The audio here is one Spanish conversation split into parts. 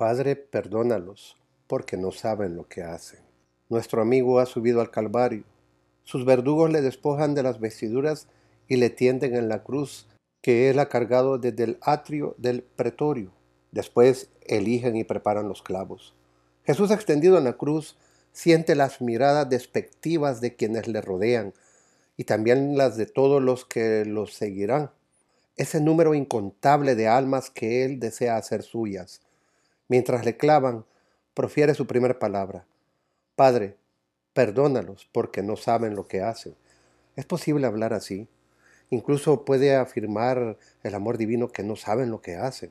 Padre, perdónalos, porque no saben lo que hacen. Nuestro amigo ha subido al Calvario. Sus verdugos le despojan de las vestiduras y le tienden en la cruz que él ha cargado desde el atrio del pretorio. Después eligen y preparan los clavos. Jesús extendido en la cruz siente las miradas despectivas de quienes le rodean y también las de todos los que los seguirán. Ese número incontable de almas que él desea hacer suyas. Mientras le clavan, profiere su primera palabra. Padre, perdónalos porque no saben lo que hacen. ¿Es posible hablar así? Incluso puede afirmar el amor divino que no saben lo que hacen.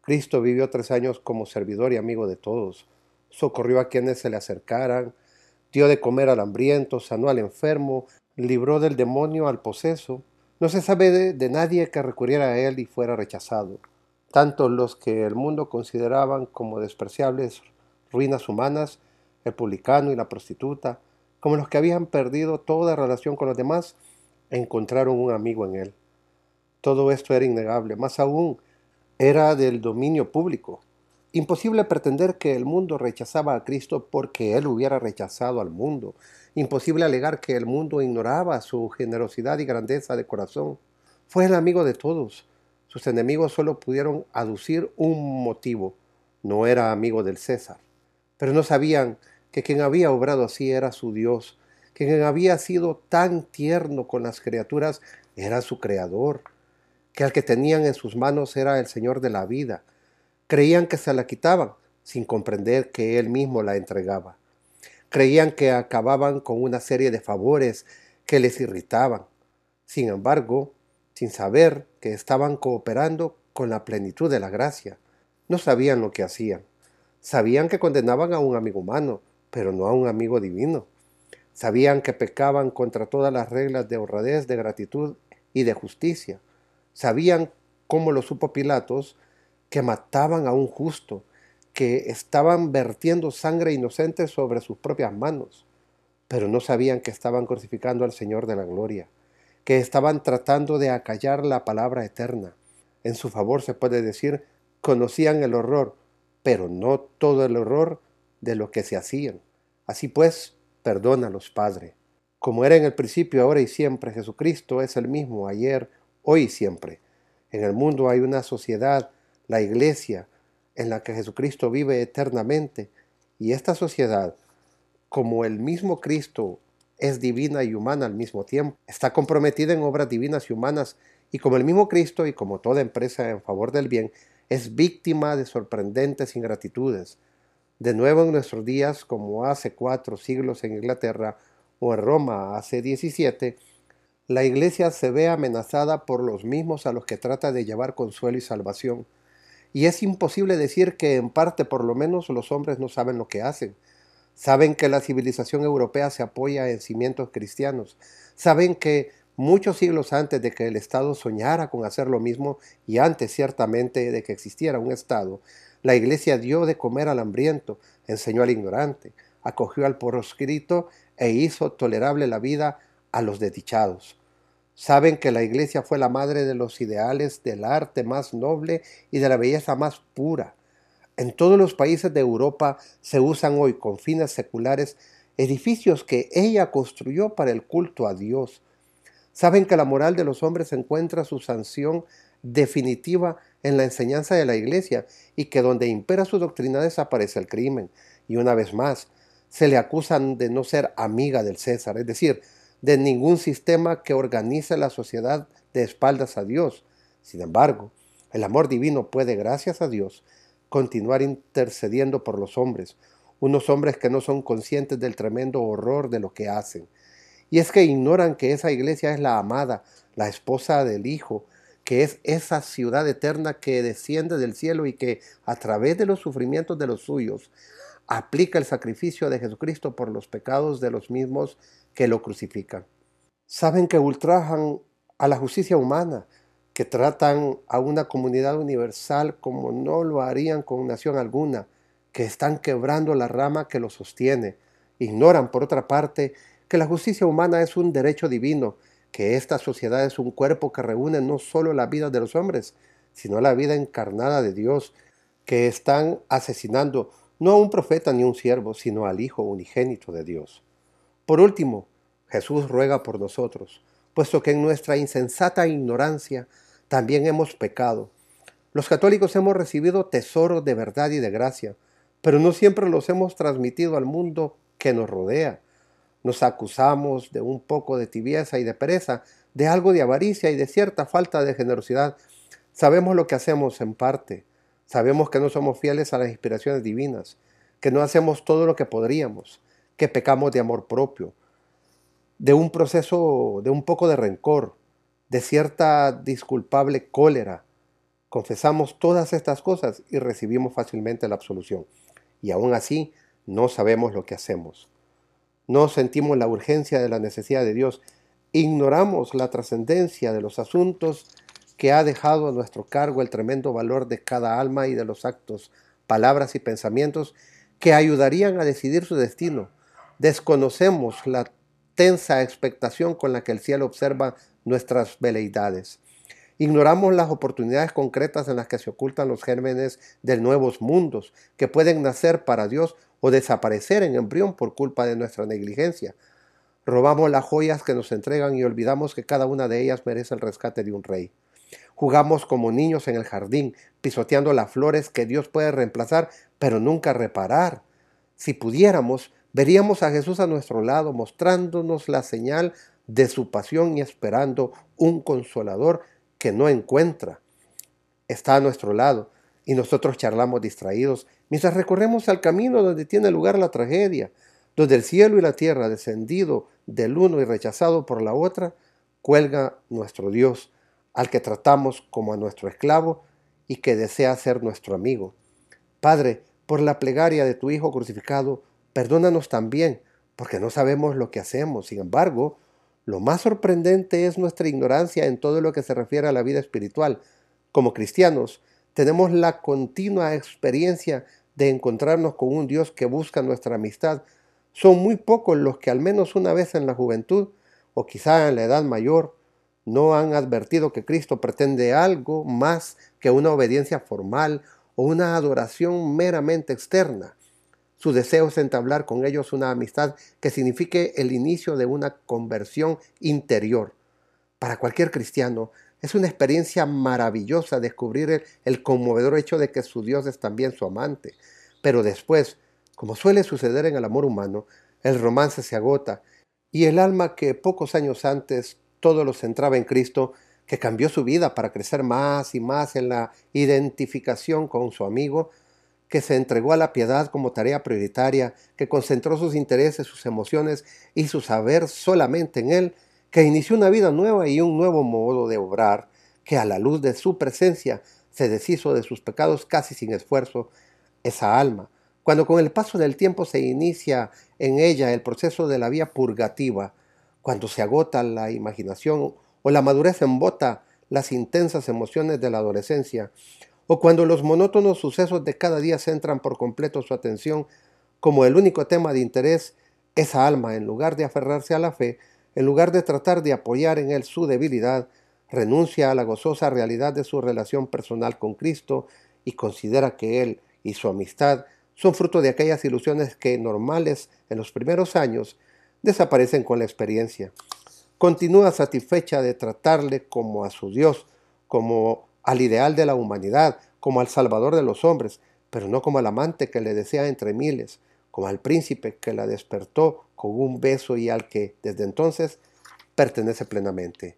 Cristo vivió tres años como servidor y amigo de todos. Socorrió a quienes se le acercaran, dio de comer al hambriento, sanó al enfermo, libró del demonio al poseso. No se sabe de, de nadie que recurriera a él y fuera rechazado. Tanto los que el mundo consideraban como despreciables ruinas humanas, el publicano y la prostituta, como los que habían perdido toda relación con los demás, encontraron un amigo en él. Todo esto era innegable, más aún era del dominio público. Imposible pretender que el mundo rechazaba a Cristo porque él hubiera rechazado al mundo. Imposible alegar que el mundo ignoraba su generosidad y grandeza de corazón. Fue el amigo de todos. Sus enemigos solo pudieron aducir un motivo. No era amigo del César. Pero no sabían que quien había obrado así era su Dios, quien había sido tan tierno con las criaturas era su Creador, que al que tenían en sus manos era el Señor de la vida. Creían que se la quitaban, sin comprender que Él mismo la entregaba. Creían que acababan con una serie de favores que les irritaban. Sin embargo, sin saber que estaban cooperando con la plenitud de la gracia, no sabían lo que hacían. Sabían que condenaban a un amigo humano, pero no a un amigo divino. Sabían que pecaban contra todas las reglas de honradez, de gratitud y de justicia. Sabían, como lo supo Pilatos, que mataban a un justo, que estaban vertiendo sangre inocente sobre sus propias manos, pero no sabían que estaban crucificando al Señor de la gloria, que estaban tratando de acallar la palabra eterna. En su favor se puede decir, conocían el horror, pero no todo el horror de lo que se hacían. Así pues, Perdónalos, Padre. Como era en el principio, ahora y siempre, Jesucristo es el mismo ayer, hoy y siempre. En el mundo hay una sociedad, la iglesia, en la que Jesucristo vive eternamente. Y esta sociedad, como el mismo Cristo es divina y humana al mismo tiempo, está comprometida en obras divinas y humanas, y como el mismo Cristo y como toda empresa en favor del bien, es víctima de sorprendentes ingratitudes, de nuevo en nuestros días, como hace cuatro siglos en Inglaterra o en Roma hace diecisiete, la iglesia se ve amenazada por los mismos a los que trata de llevar consuelo y salvación. Y es imposible decir que en parte por lo menos los hombres no saben lo que hacen. Saben que la civilización europea se apoya en cimientos cristianos. Saben que muchos siglos antes de que el Estado soñara con hacer lo mismo y antes ciertamente de que existiera un Estado, la iglesia dio de comer al hambriento, enseñó al ignorante, acogió al proscrito e hizo tolerable la vida a los desdichados. Saben que la iglesia fue la madre de los ideales del arte más noble y de la belleza más pura. En todos los países de Europa se usan hoy con fines seculares edificios que ella construyó para el culto a Dios. Saben que la moral de los hombres encuentra su sanción definitiva en la enseñanza de la iglesia y que donde impera su doctrina desaparece el crimen. Y una vez más, se le acusan de no ser amiga del César, es decir, de ningún sistema que organice la sociedad de espaldas a Dios. Sin embargo, el amor divino puede, gracias a Dios, continuar intercediendo por los hombres, unos hombres que no son conscientes del tremendo horror de lo que hacen. Y es que ignoran que esa iglesia es la amada, la esposa del Hijo, que es esa ciudad eterna que desciende del cielo y que a través de los sufrimientos de los suyos aplica el sacrificio de Jesucristo por los pecados de los mismos que lo crucifican. Saben que ultrajan a la justicia humana, que tratan a una comunidad universal como no lo harían con nación alguna, que están quebrando la rama que lo sostiene. Ignoran, por otra parte, que la justicia humana es un derecho divino que esta sociedad es un cuerpo que reúne no solo la vida de los hombres, sino la vida encarnada de Dios, que están asesinando no a un profeta ni un siervo, sino al Hijo unigénito de Dios. Por último, Jesús ruega por nosotros, puesto que en nuestra insensata ignorancia también hemos pecado. Los católicos hemos recibido tesoros de verdad y de gracia, pero no siempre los hemos transmitido al mundo que nos rodea. Nos acusamos de un poco de tibieza y de pereza, de algo de avaricia y de cierta falta de generosidad. Sabemos lo que hacemos en parte, sabemos que no somos fieles a las inspiraciones divinas, que no hacemos todo lo que podríamos, que pecamos de amor propio, de un proceso, de un poco de rencor, de cierta disculpable cólera. Confesamos todas estas cosas y recibimos fácilmente la absolución. Y aún así no sabemos lo que hacemos. No sentimos la urgencia de la necesidad de Dios. Ignoramos la trascendencia de los asuntos que ha dejado a nuestro cargo el tremendo valor de cada alma y de los actos, palabras y pensamientos que ayudarían a decidir su destino. Desconocemos la tensa expectación con la que el cielo observa nuestras veleidades. Ignoramos las oportunidades concretas en las que se ocultan los gérmenes de nuevos mundos que pueden nacer para Dios o desaparecer en embrión por culpa de nuestra negligencia. Robamos las joyas que nos entregan y olvidamos que cada una de ellas merece el rescate de un rey. Jugamos como niños en el jardín, pisoteando las flores que Dios puede reemplazar, pero nunca reparar. Si pudiéramos, veríamos a Jesús a nuestro lado, mostrándonos la señal de su pasión y esperando un consolador que no encuentra. Está a nuestro lado y nosotros charlamos distraídos mientras recorremos al camino donde tiene lugar la tragedia, donde el cielo y la tierra, descendido del uno y rechazado por la otra, cuelga nuestro Dios, al que tratamos como a nuestro esclavo y que desea ser nuestro amigo. Padre, por la plegaria de tu Hijo crucificado, Perdónanos también, porque no sabemos lo que hacemos. Sin embargo, lo más sorprendente es nuestra ignorancia en todo lo que se refiere a la vida espiritual. Como cristianos, tenemos la continua experiencia de encontrarnos con un Dios que busca nuestra amistad. Son muy pocos los que al menos una vez en la juventud, o quizá en la edad mayor, no han advertido que Cristo pretende algo más que una obediencia formal o una adoración meramente externa. Su deseo es entablar con ellos una amistad que signifique el inicio de una conversión interior. Para cualquier cristiano es una experiencia maravillosa descubrir el, conmovedor hecho de que su Dios es también su amante. Pero después, como suele suceder en el amor humano, el romance se agota y el alma que pocos años antes todo lo centraba en Cristo, que cambió su vida para crecer más y más en la identificación con su amigo, que se entregó a la piedad como tarea prioritaria, que concentró sus intereses, sus emociones y su saber solamente en Él, que inició una vida nueva y un nuevo modo de obrar, que a la luz de su presencia se deshizo de sus pecados casi sin esfuerzo, esa alma, cuando con el paso del tiempo se inicia en ella el proceso de la vía purgativa, cuando se agota la imaginación o la madurez embota las intensas emociones de la adolescencia, o cuando los monótonos sucesos de cada día centran por completo su atención como el único tema de interés, esa alma, en lugar de aferrarse a la fe, en lugar de tratar de apoyar en él su debilidad, renuncia a la gozosa realidad de su relación personal con Cristo y considera que él y su amistad son fruto de aquellas ilusiones que, normales en los primeros años, desaparecen con la experiencia. Continúa satisfecha de tratarle como a su Dios, como al ideal de la humanidad, como al Salvador de los hombres, pero no como al amante que le desea entre miles, como al príncipe que la despertó con un beso y al que desde entonces pertenece plenamente.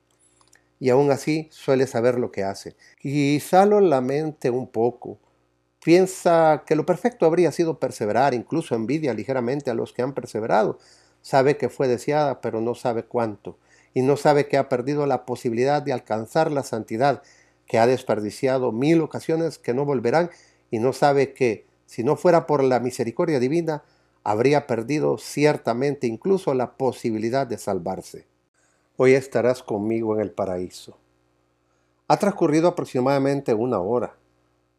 Y aún así suele saber lo que hace. Quizá lo lamente un poco. Piensa que lo perfecto habría sido perseverar, incluso envidia ligeramente a los que han perseverado. Sabe que fue deseada, pero no sabe cuánto. Y no sabe que ha perdido la posibilidad de alcanzar la santidad que ha desperdiciado mil ocasiones que no volverán y no sabe que, si no fuera por la misericordia divina, habría perdido ciertamente incluso la posibilidad de salvarse. Hoy estarás conmigo en el paraíso. Ha transcurrido aproximadamente una hora.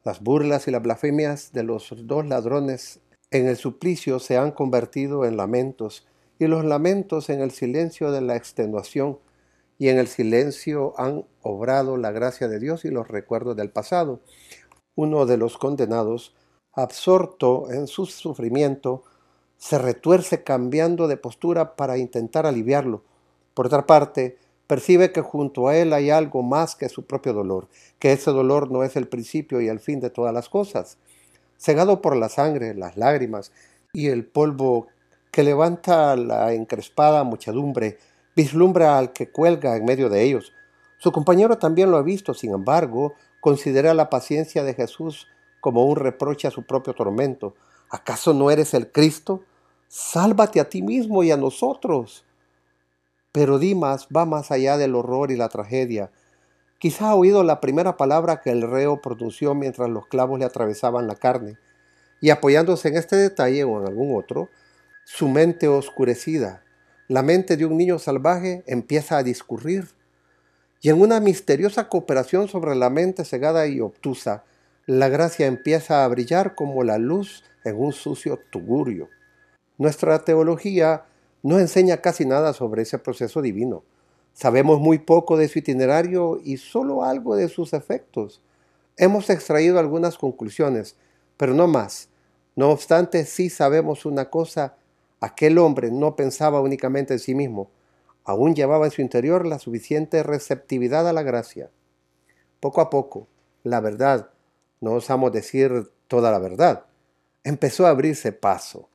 Las burlas y las blasfemias de los dos ladrones en el suplicio se han convertido en lamentos y los lamentos en el silencio de la extenuación y en el silencio han obrado la gracia de Dios y los recuerdos del pasado. uno de los condenados, absorto en su sufrimiento, se retuerce cambiando de postura para intentar aliviarlo. Por otra parte, percibe que junto a él hay algo más que su propio dolor, que ese dolor no es el principio y el fin de todas las cosas. Cegado por la sangre, las lágrimas y el polvo que levanta la encrespada muchedumbre, vislumbra al que cuelga en medio de ellos. Su compañero también lo ha visto, sin embargo, considera la paciencia de Jesús como un reproche a su propio tormento. ¿Acaso no eres el Cristo? Sálvate a ti mismo y a nosotros. Pero Dimas va más allá del horror y la tragedia. Quizá ha oído la primera palabra que el reo pronunció mientras los clavos le atravesaban la carne, y apoyándose en este detalle o en algún otro, su mente oscurecida, la mente de un niño salvaje, empieza a discurrir. Y en una misteriosa cooperación sobre la mente cegada y obtusa, la gracia empieza a brillar como la luz en un sucio tugurio. Nuestra teología no enseña casi nada sobre ese proceso divino. Sabemos muy poco de su itinerario y solo algo de sus efectos. Hemos extraído algunas conclusiones, pero no más. No obstante, sí sabemos una cosa, aquel hombre no pensaba únicamente en sí mismo, aún llevaba en su interior la suficiente receptividad a la gracia. Poco a poco, la verdad, no osamos decir toda la verdad, empezó a abrirse paso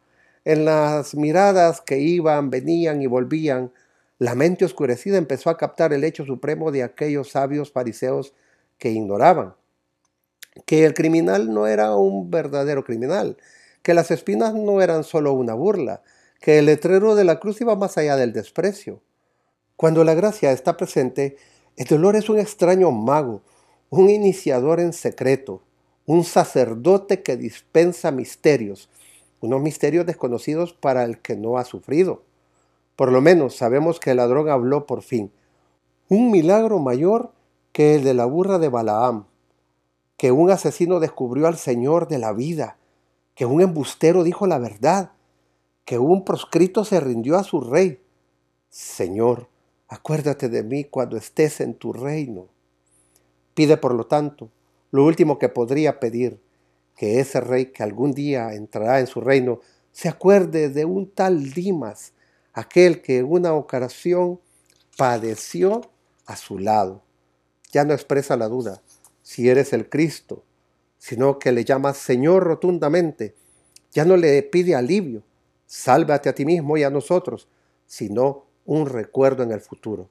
en las miradas que iban, venían y volvían, la mente oscurecida empezó a captar el hecho supremo de aquellos sabios fariseos que ignoraban que el criminal no era un verdadero criminal, que las espinas no eran solo una burla, que el letrero de la cruz iba más allá del desprecio. Cuando la gracia está presente, el dolor es un extraño mago, un iniciador en secreto, un sacerdote que dispensa misterios, unos misterios desconocidos para el que no ha sufrido. Por lo menos sabemos que el ladrón habló por fin. Un milagro mayor que el de la burra de Balaam, que un asesino descubrió al Señor de la vida, que un embustero dijo la verdad, que un proscrito se rindió a su rey. Señor, acuérdate de mí cuando estés en tu reino. Pide, por lo tanto, lo último que podría pedir, que ese rey que algún día entrará en su reino se acuerde de un tal Dimas, aquel que en una ocasión padeció a su lado. Ya no expresa la duda si eres el Cristo, sino que le llama Señor rotundamente. Ya no le pide alivio, sálvate a ti mismo y a nosotros, sino un recuerdo en el futuro.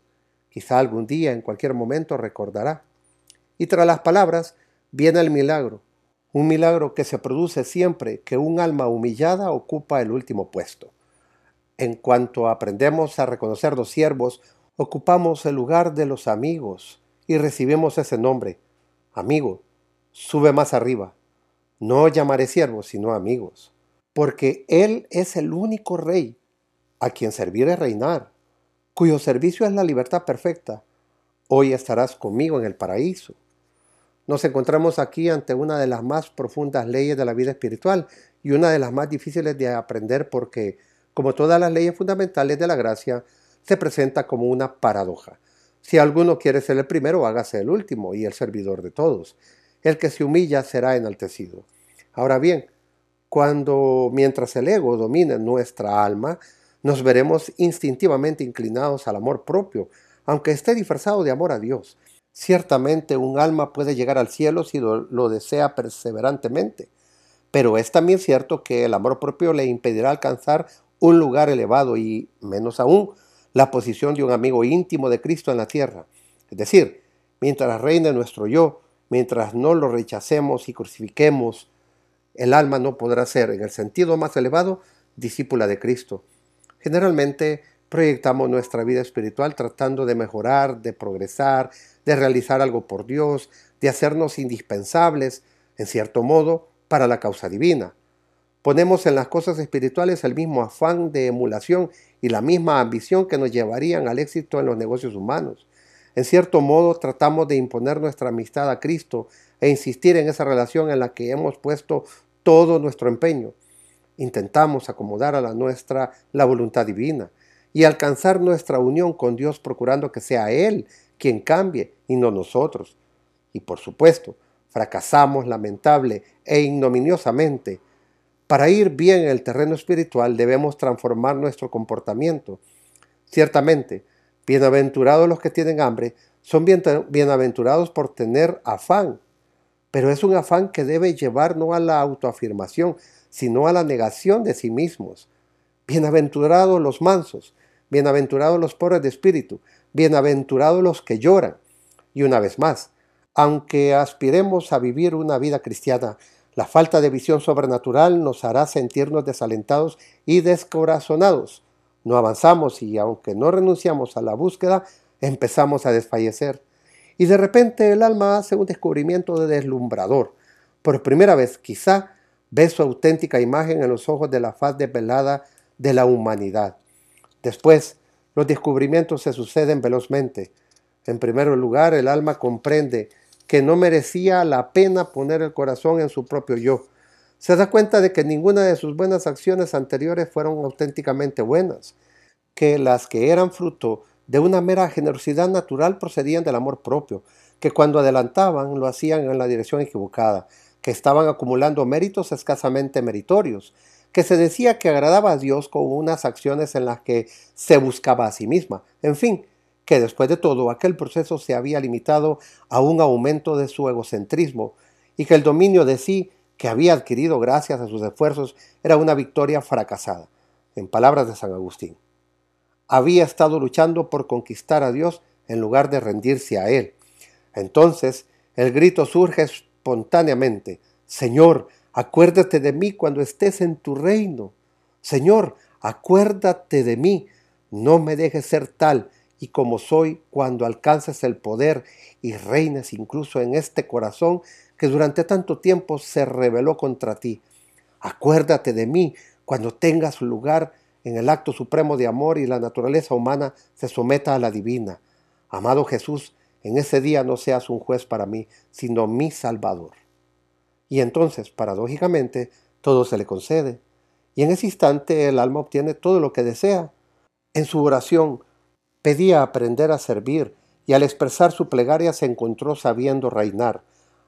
Quizá algún día, en cualquier momento, recordará. Y tras las palabras viene el milagro, un milagro que se produce siempre que un alma humillada ocupa el último puesto. En cuanto aprendemos a reconocer los siervos, ocupamos el lugar de los amigos y recibimos ese nombre. Amigo, sube más arriba. No llamaré siervos, sino amigos, porque Él es el único rey a quien servir es reinar, cuyo servicio es la libertad perfecta. Hoy estarás conmigo en el paraíso. Nos encontramos aquí ante una de las más profundas leyes de la vida espiritual y una de las más difíciles de aprender porque, como todas las leyes fundamentales de la gracia, se presenta como una paradoja. Si alguno quiere ser el primero, hágase el último y el servidor de todos. El que se humilla será enaltecido. Ahora bien, cuando mientras el ego domine nuestra alma, nos veremos instintivamente inclinados al amor propio, aunque esté disfrazado de amor a Dios. Ciertamente un alma puede llegar al cielo si lo, desea perseverantemente, pero es también cierto que el amor propio le impedirá alcanzar un lugar elevado y, menos aún, la posición de un amigo íntimo de Cristo en la tierra. Es decir, mientras reine nuestro yo, mientras no lo rechacemos y crucifiquemos, el alma no podrá ser, en el sentido más elevado, discípula de Cristo. Generalmente proyectamos nuestra vida espiritual tratando de mejorar, de progresar, de realizar algo por Dios, de hacernos indispensables, en cierto modo, para la causa divina. Ponemos en las cosas espirituales el mismo afán de emulación y la misma ambición que nos llevarían al éxito en los negocios humanos. En cierto modo, tratamos de imponer nuestra amistad a Cristo e insistir en esa relación en la que hemos puesto todo nuestro empeño. Intentamos acomodar a la nuestra la voluntad divina y alcanzar nuestra unión con Dios procurando que sea Él quien cambie y no nosotros. Y por supuesto, fracasamos lamentable e ignominiosamente, para ir bien en el terreno espiritual debemos transformar nuestro comportamiento. Ciertamente, bienaventurados los que tienen hambre, son bienaventurados por tener afán, pero es un afán que debe llevar no a la autoafirmación, sino a la negación de sí mismos. Bienaventurados los mansos, bienaventurados los pobres de espíritu, bienaventurados los que lloran. Y una vez más, aunque aspiremos a vivir una vida cristiana la falta de visión sobrenatural nos hará sentirnos desalentados y descorazonados. No avanzamos y aunque no renunciamos a la búsqueda, empezamos a desfallecer. Y de repente el alma hace un descubrimiento de deslumbrador. Por primera vez, quizá, ve su auténtica imagen en los ojos de la faz desvelada de la humanidad. Después, los descubrimientos se suceden velozmente. En primer lugar, el alma comprende que no merecía la pena poner el corazón en su propio yo. Se da cuenta de que ninguna de sus buenas acciones anteriores fueron auténticamente buenas, que las que eran fruto de una mera generosidad natural procedían del amor propio, que cuando adelantaban lo hacían en la dirección equivocada, que estaban acumulando méritos escasamente meritorios, que se decía que agradaba a Dios con unas acciones en las que se buscaba a sí misma, en fin, que después de todo aquel proceso se había limitado a un aumento de su egocentrismo y que el dominio de sí que había adquirido gracias a sus esfuerzos era una victoria fracasada. En palabras de San Agustín, había estado luchando por conquistar a Dios en lugar de rendirse a Él. Entonces el grito surge espontáneamente, Señor, acuérdate de mí cuando estés en tu reino. Señor, acuérdate de mí, no me dejes ser tal y como soy cuando alcances el poder y reines incluso en este corazón que durante tanto tiempo se rebeló contra ti. Acuérdate de mí cuando tengas lugar en el acto supremo de amor y la naturaleza humana se someta a la divina. Amado Jesús, en ese día no seas un juez para mí, sino mi Salvador. Y entonces, paradójicamente, todo se le concede. Y en ese instante el alma obtiene todo lo que desea. En su oración, Pedía aprender a servir y al expresar su plegaria se encontró sabiendo reinar.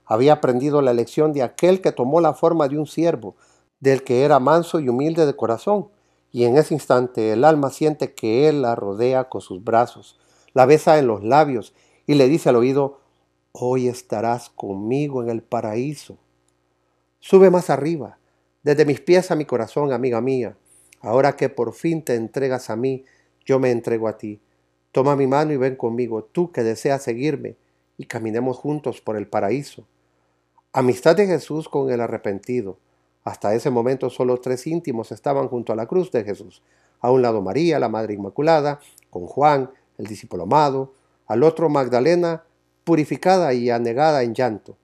Había aprendido la lección de aquel que tomó la forma de un siervo, del que era manso y humilde de corazón, y en ese instante el alma siente que él la rodea con sus brazos, la besa en los labios y le dice al oído, hoy estarás conmigo en el paraíso. Sube más arriba, desde mis pies a mi corazón, amiga mía, ahora que por fin te entregas a mí, yo me entrego a ti. Toma mi mano y ven conmigo, tú que deseas seguirme, y caminemos juntos por el paraíso. Amistad de Jesús con el arrepentido. Hasta ese momento solo tres íntimos estaban junto a la cruz de Jesús. A un lado María, la Madre Inmaculada, con Juan, el discípulo amado, al otro Magdalena, purificada y anegada en llanto.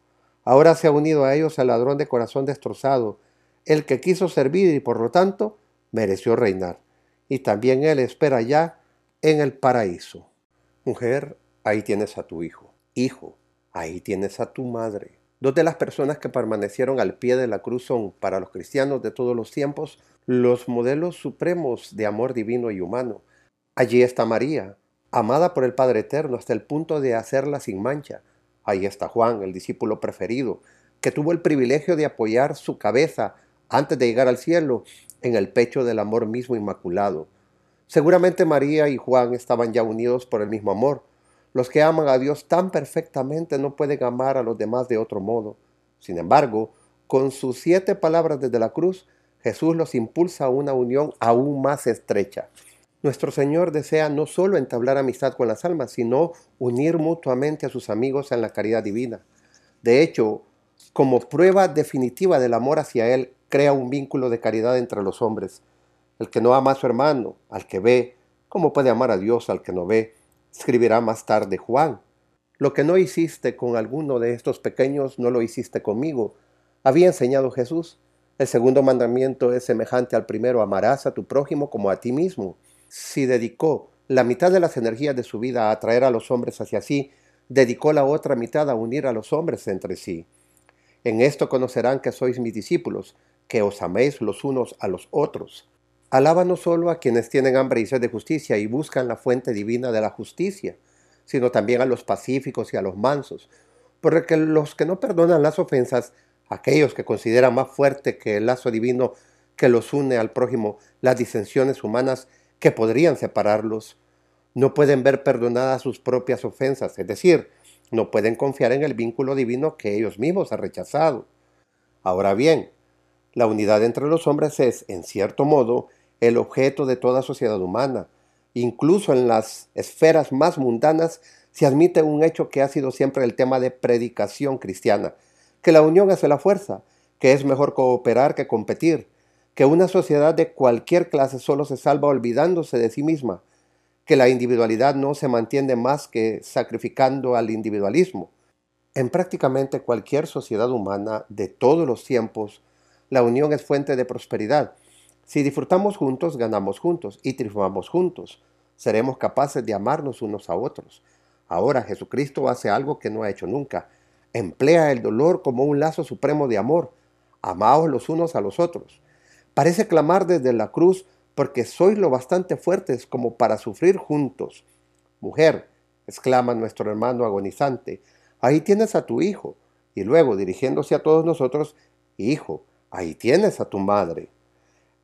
Ahora se ha unido a ellos el ladrón de corazón destrozado, el que quiso servir y por lo tanto mereció reinar. Y también él espera ya en el paraíso. Mujer, ahí tienes a tu hijo. Hijo, ahí tienes a tu madre. Dos de las personas que permanecieron al pie de la cruz son, para los cristianos de todos los tiempos, los modelos supremos de amor divino y humano. Allí está María, amada por el Padre Eterno hasta el punto de hacerla sin mancha. Ahí está Juan, el discípulo preferido, que tuvo el privilegio de apoyar su cabeza antes de llegar al cielo en el pecho del amor mismo inmaculado. Seguramente María y Juan estaban ya unidos por el mismo amor. Los que aman a Dios tan perfectamente no pueden amar a los demás de otro modo. Sin embargo, con sus siete palabras desde la cruz, Jesús los impulsa a una unión aún más estrecha. Nuestro Señor desea no solo entablar amistad con las almas, sino unir mutuamente a sus amigos en la caridad divina. De hecho, como prueba definitiva del amor hacia Él, crea un vínculo de caridad entre los hombres. El que no ama a su hermano, al que ve, ¿cómo puede amar a Dios al que no ve? Escribirá más tarde Juan. Lo que no hiciste con alguno de estos pequeños, no lo hiciste conmigo. Había enseñado Jesús. El segundo mandamiento es semejante al primero, amarás a tu prójimo como a ti mismo. Si dedicó la mitad de las energías de su vida a atraer a los hombres hacia sí, dedicó la otra mitad a unir a los hombres entre sí. En esto conocerán que sois mis discípulos, que os améis los unos a los otros. Alaba no solo a quienes tienen hambre y sed de justicia y buscan la fuente divina de la justicia, sino también a los pacíficos y a los mansos, porque los que no perdonan las ofensas, aquellos que consideran más fuerte que el lazo divino que los une al prójimo las disensiones humanas que podrían separarlos, no pueden ver perdonadas sus propias ofensas, es decir, no pueden confiar en el vínculo divino que ellos mismos han rechazado. Ahora bien, la unidad entre los hombres es, en cierto modo, el objeto de toda sociedad humana. Incluso en las esferas más mundanas se admite un hecho que ha sido siempre el tema de predicación cristiana, que la unión hace la fuerza, que es mejor cooperar que competir, que una sociedad de cualquier clase solo se salva olvidándose de sí misma, que la individualidad no se mantiene más que sacrificando al individualismo. En prácticamente cualquier sociedad humana de todos los tiempos, la unión es fuente de prosperidad. Si disfrutamos juntos, ganamos juntos y triunfamos juntos. Seremos capaces de amarnos unos a otros. Ahora Jesucristo hace algo que no ha hecho nunca. Emplea el dolor como un lazo supremo de amor. Amaos los unos a los otros. Parece clamar desde la cruz porque sois lo bastante fuertes como para sufrir juntos. Mujer, exclama nuestro hermano agonizante, ahí tienes a tu hijo. Y luego, dirigiéndose a todos nosotros, Hijo, ahí tienes a tu madre.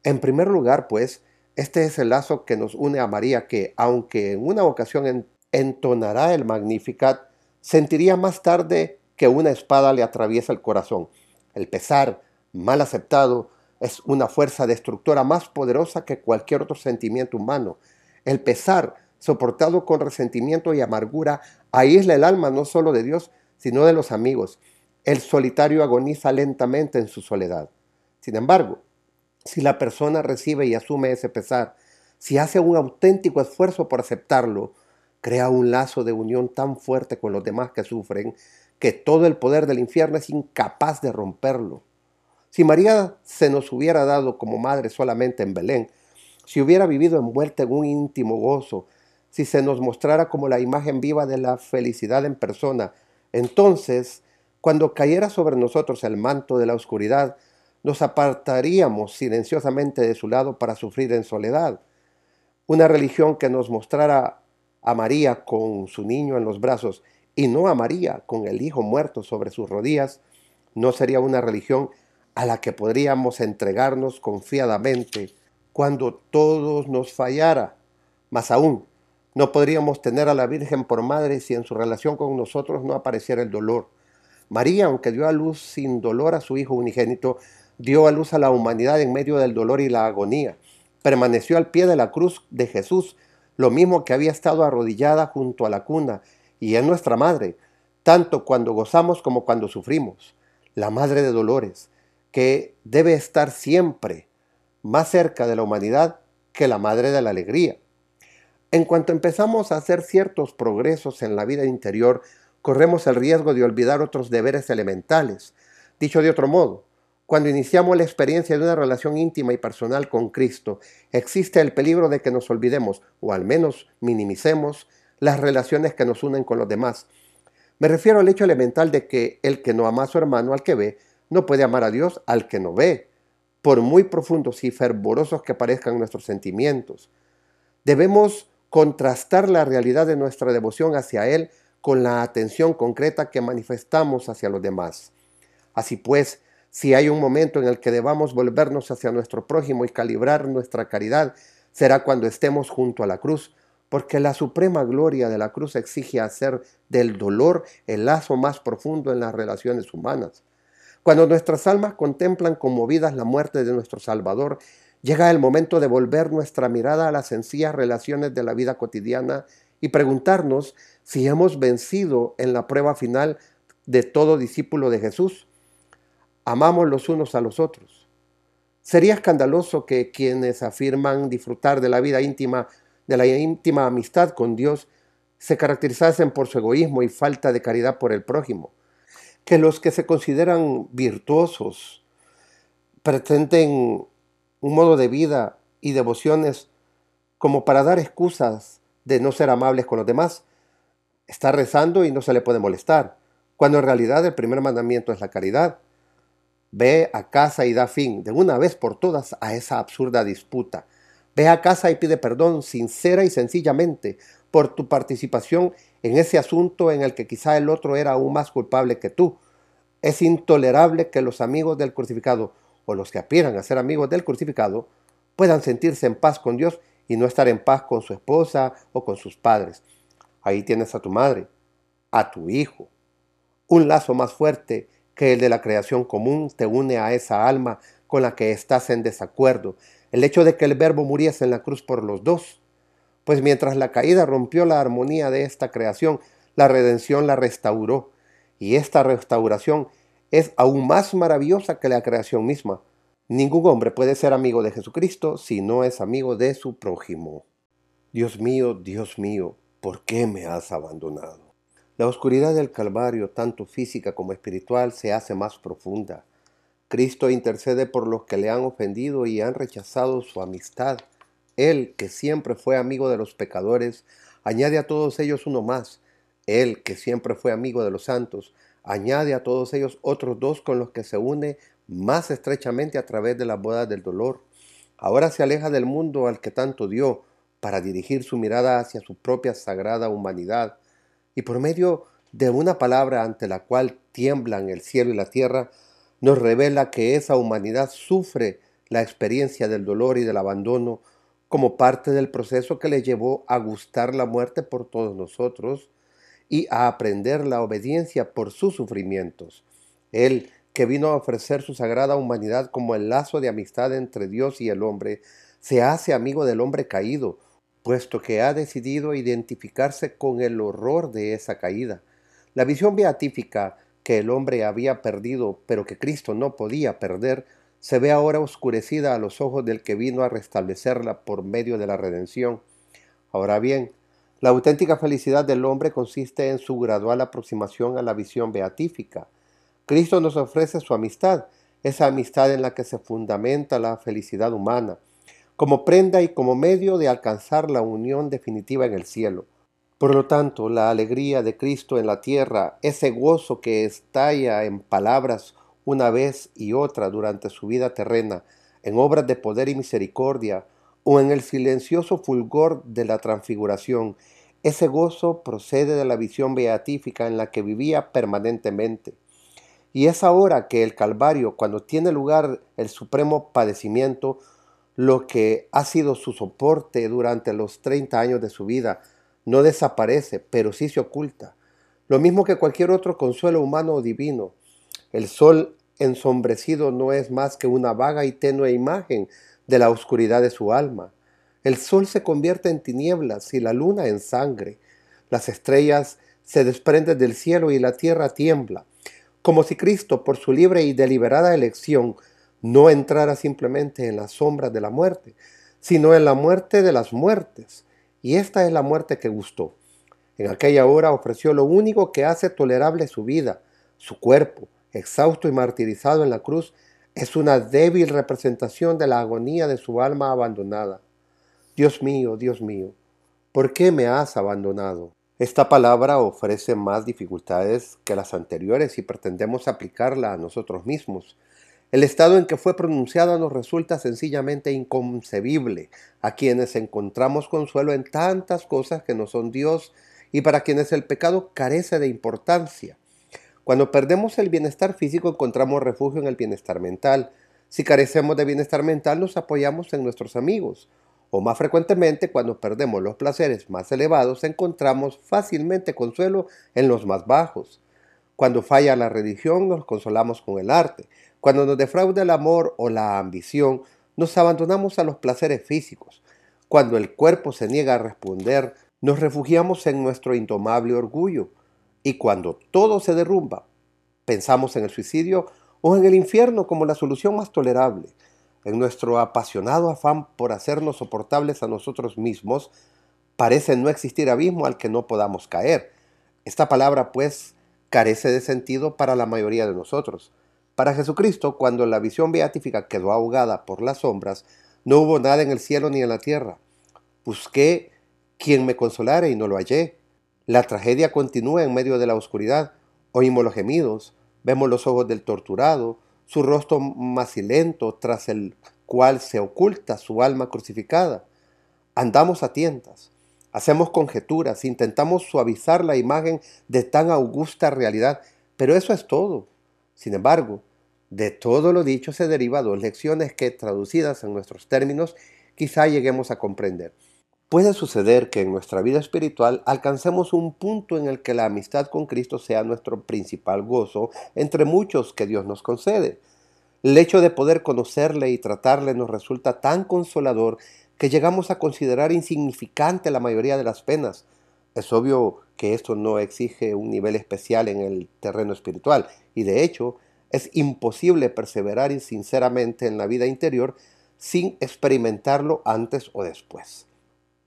En primer lugar, pues, este es el lazo que nos une a María, que, aunque en una ocasión entonará el Magnificat, sentiría más tarde que una espada le atraviesa el corazón. El pesar, mal aceptado, es una fuerza destructora más poderosa que cualquier otro sentimiento humano. El pesar, soportado con resentimiento y amargura, aísla el alma no solo de Dios, sino de los amigos. El solitario agoniza lentamente en su soledad. Sin embargo, si la persona recibe y asume ese pesar, si hace un auténtico esfuerzo por aceptarlo, crea un lazo de unión tan fuerte con los demás que sufren que todo el poder del infierno es incapaz de romperlo. Si María se nos hubiera dado como madre solamente en Belén, si hubiera vivido envuelta en un íntimo gozo, si se nos mostrara como la imagen viva de la felicidad en persona, entonces, cuando cayera sobre nosotros el manto de la oscuridad, nos apartaríamos silenciosamente de su lado para sufrir en soledad. Una religión que nos mostrara a María con su niño en los brazos y no a María con el hijo muerto sobre sus rodillas, no sería una religión a la que podríamos entregarnos confiadamente cuando todos nos fallara. Más aún, no podríamos tener a la Virgen por madre si en su relación con nosotros no apareciera el dolor. María, aunque dio a luz sin dolor a su Hijo unigénito, dio a luz a la humanidad en medio del dolor y la agonía. Permaneció al pie de la cruz de Jesús, lo mismo que había estado arrodillada junto a la cuna, y es nuestra madre, tanto cuando gozamos como cuando sufrimos, la madre de dolores, que debe estar siempre más cerca de la humanidad que la madre de la alegría. En cuanto empezamos a hacer ciertos progresos en la vida interior, corremos el riesgo de olvidar otros deberes elementales. Dicho de otro modo, cuando iniciamos la experiencia de una relación íntima y personal con Cristo, existe el peligro de que nos olvidemos, o al menos minimicemos, las relaciones que nos unen con los demás. Me refiero al hecho elemental de que el que no ama a su hermano al que ve, no puede amar a Dios al que no ve, por muy profundos y fervorosos que parezcan nuestros sentimientos. Debemos contrastar la realidad de nuestra devoción hacia Él con la atención concreta que manifestamos hacia los demás. Así pues, si hay un momento en el que debamos volvernos hacia nuestro prójimo y calibrar nuestra caridad, será cuando estemos junto a la cruz, porque la suprema gloria de la cruz exige hacer del dolor el lazo más profundo en las relaciones humanas. Cuando nuestras almas contemplan conmovidas la muerte de nuestro Salvador, llega el momento de volver nuestra mirada a las sencillas relaciones de la vida cotidiana y preguntarnos si hemos vencido en la prueba final de todo discípulo de Jesús. Amamos los unos a los otros. Sería escandaloso que quienes afirman disfrutar de la vida íntima, de la íntima amistad con Dios, se caracterizasen por su egoísmo y falta de caridad por el prójimo que los que se consideran virtuosos pretenden un modo de vida y devociones como para dar excusas de no ser amables con los demás. Está rezando y no se le puede molestar, cuando en realidad el primer mandamiento es la caridad. Ve a casa y da fin de una vez por todas a esa absurda disputa. Ve a casa y pide perdón sincera y sencillamente por tu participación en ese asunto en el que quizá el otro era aún más culpable que tú. Es intolerable que los amigos del crucificado o los que aspiran a ser amigos del crucificado puedan sentirse en paz con Dios y no estar en paz con su esposa o con sus padres. Ahí tienes a tu madre, a tu hijo. Un lazo más fuerte que el de la creación común te une a esa alma con la que estás en desacuerdo. El hecho de que el verbo muriese en la cruz por los dos. Pues mientras la caída rompió la armonía de esta creación, la redención la restauró. Y esta restauración es aún más maravillosa que la creación misma. Ningún hombre puede ser amigo de Jesucristo si no es amigo de su prójimo. Dios mío, Dios mío, ¿por qué me has abandonado? La oscuridad del Calvario, tanto física como espiritual, se hace más profunda. Cristo intercede por los que le han ofendido y han rechazado su amistad. Él, que siempre fue amigo de los pecadores, añade a todos ellos uno más. Él, que siempre fue amigo de los santos, añade a todos ellos otros dos con los que se une más estrechamente a través de las bodas del dolor. Ahora se aleja del mundo al que tanto dio para dirigir su mirada hacia su propia sagrada humanidad y por medio de una palabra ante la cual tiemblan el cielo y la tierra, nos revela que esa humanidad sufre la experiencia del dolor y del abandono como parte del proceso que le llevó a gustar la muerte por todos nosotros y a aprender la obediencia por sus sufrimientos. Él, que vino a ofrecer su sagrada humanidad como el lazo de amistad entre Dios y el hombre, se hace amigo del hombre caído, puesto que ha decidido identificarse con el horror de esa caída. La visión beatífica que el hombre había perdido, pero que Cristo no podía perder, se ve ahora oscurecida a los ojos del que vino a restablecerla por medio de la redención. Ahora bien, la auténtica felicidad del hombre consiste en su gradual aproximación a la visión beatífica. Cristo nos ofrece su amistad, esa amistad en la que se fundamenta la felicidad humana como prenda y como medio de alcanzar la unión definitiva en el cielo. Por lo tanto, la alegría de Cristo en la tierra, ese gozo que estalla en palabras una vez y otra durante su vida terrena, en obras de poder y misericordia, o en el silencioso fulgor de la transfiguración, ese gozo procede de la visión beatífica en la que vivía permanentemente. Y es ahora que el Calvario, cuando tiene lugar el supremo padecimiento, lo que ha sido su soporte durante los 30 años de su vida no desaparece, pero sí se oculta. Lo mismo que cualquier otro consuelo humano o divino. El sol ensombrecido no es más que una vaga y tenue imagen de la oscuridad de su alma. El sol se convierte en tinieblas y la luna en sangre. Las estrellas se desprenden del cielo y la tierra tiembla, como si Cristo, por su libre y deliberada elección, no entrara simplemente en las sombras de la muerte, sino en la muerte de las muertes. Y esta es la muerte que gustó. En aquella hora ofreció lo único que hace tolerable su vida, su cuerpo, exhausto y martirizado en la cruz, es una débil representación de la agonía de su alma abandonada. Dios mío, Dios mío, ¿por qué me has abandonado? Esta palabra ofrece más dificultades que las anteriores si pretendemos aplicarla a nosotros mismos. El estado en que fue pronunciada nos resulta sencillamente inconcebible a quienes encontramos consuelo en tantas cosas que no son Dios y para quienes el pecado carece de importancia. Cuando perdemos el bienestar físico encontramos refugio en el bienestar mental. Si carecemos de bienestar mental nos apoyamos en nuestros amigos. O más frecuentemente, cuando perdemos los placeres más elevados, encontramos fácilmente consuelo en los más bajos. Cuando falla la religión, nos consolamos con el arte. Cuando nos defrauda el amor o la ambición, nos abandonamos a los placeres físicos. Cuando el cuerpo se niega a responder, nos refugiamos en nuestro indomable orgullo. Y cuando todo se derrumba, pensamos en el suicidio o en el infierno como la solución más tolerable. En nuestro apasionado afán por hacernos soportables a nosotros mismos, parece no existir abismo al que no podamos caer. Esta palabra, pues, carece de sentido para la mayoría de nosotros. Para Jesucristo, cuando la visión beatífica quedó ahogada por las sombras, no hubo nada en el cielo ni en la tierra. Busqué quien me consolara y no lo hallé. La tragedia continúa en medio de la oscuridad. Oímos los gemidos, vemos los ojos del torturado, su rostro macilento tras el cual se oculta su alma crucificada. Andamos a tientas. hacemos conjeturas, intentamos suavizar la imagen de tan augusta realidad, pero eso es todo. Sin embargo, de todo lo dicho se derivan dos lecciones que, traducidas en nuestros términos, quizá lleguemos a comprender. Puede suceder que en nuestra vida espiritual alcancemos un punto en el que la amistad con Cristo sea nuestro principal gozo entre muchos que Dios nos concede. El hecho de poder conocerle y tratarle nos resulta tan consolador que llegamos a considerar insignificante la mayoría de las penas. Es obvio que esto no exige un nivel especial en el terreno espiritual y de hecho es imposible perseverar sinceramente en la vida interior sin experimentarlo antes o después.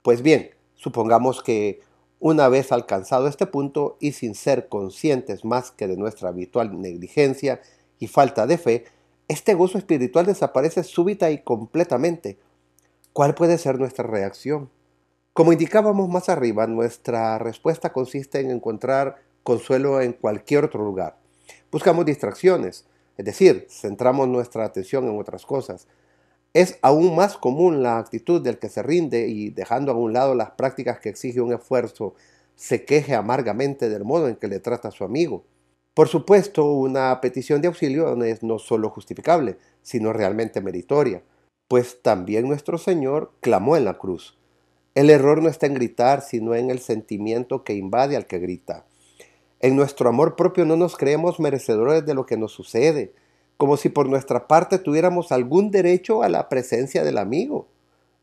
Pues bien, supongamos que una vez alcanzado este punto y sin ser conscientes más que de nuestra habitual negligencia y falta de fe, este gozo espiritual desaparece súbita y completamente. ¿Cuál puede ser nuestra reacción? Como indicábamos más arriba, nuestra respuesta consiste en encontrar consuelo en cualquier otro lugar. Buscamos distracciones, es decir, centramos nuestra atención en otras cosas. Es aún más común la actitud del que se rinde y dejando a un lado las prácticas que exige un esfuerzo, se queje amargamente del modo en que le trata a su amigo. Por supuesto, una petición de auxilio es no solo justificable, sino realmente meritoria, pues también nuestro Señor clamó en la cruz. El error no está en gritar, sino en el sentimiento que invade al que grita. En nuestro amor propio no nos creemos merecedores de lo que nos sucede, como si por nuestra parte tuviéramos algún derecho a la presencia del amigo.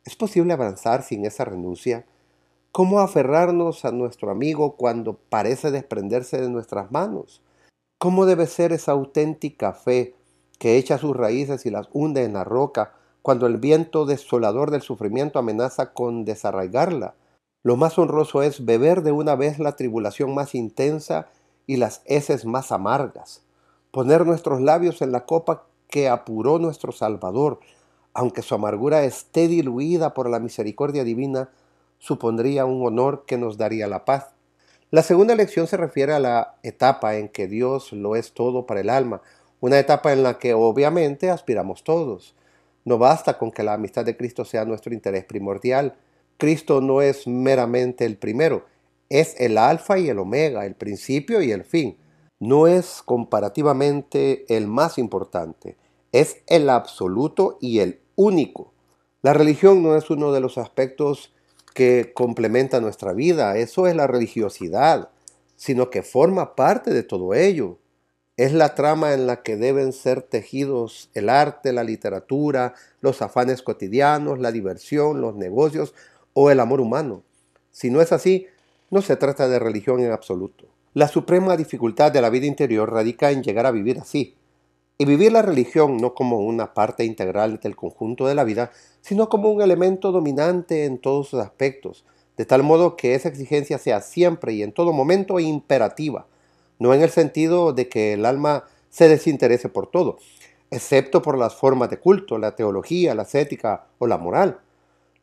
¿Es posible avanzar sin esa renuncia? ¿Cómo aferrarnos a nuestro amigo cuando parece desprenderse de nuestras manos? ¿Cómo debe ser esa auténtica fe que echa sus raíces y las hunde en la roca cuando el viento desolador del sufrimiento amenaza con desarraigarla? Lo más honroso es beber de una vez la tribulación más intensa y las heces más amargas, poner nuestros labios en la copa que apuró nuestro Salvador, aunque su amargura esté diluida por la misericordia divina, supondría un honor que nos daría la paz. La segunda lección se refiere a la etapa en que Dios lo es todo para el alma, una etapa en la que obviamente aspiramos todos. No basta con que la amistad de Cristo sea nuestro interés primordial, Cristo no es meramente el primero, es el alfa y el omega, el principio y el fin. No es comparativamente el más importante, es el absoluto y el único. La religión no es uno de los aspectos que complementa nuestra vida, eso es la religiosidad, sino que forma parte de todo ello. Es la trama en la que deben ser tejidos el arte, la literatura, los afanes cotidianos, la diversión, los negocios, o el amor humano. Si no es así, no se trata de religión en absoluto. La suprema dificultad de la vida interior radica en llegar a vivir así, y vivir la religión no como una parte integral del conjunto de la vida, sino como un elemento dominante en todos sus aspectos, de tal modo que esa exigencia sea siempre y en todo momento imperativa, no en el sentido de que el alma se desinterese por todo, excepto por las formas de culto, la teología, la ética o la moral,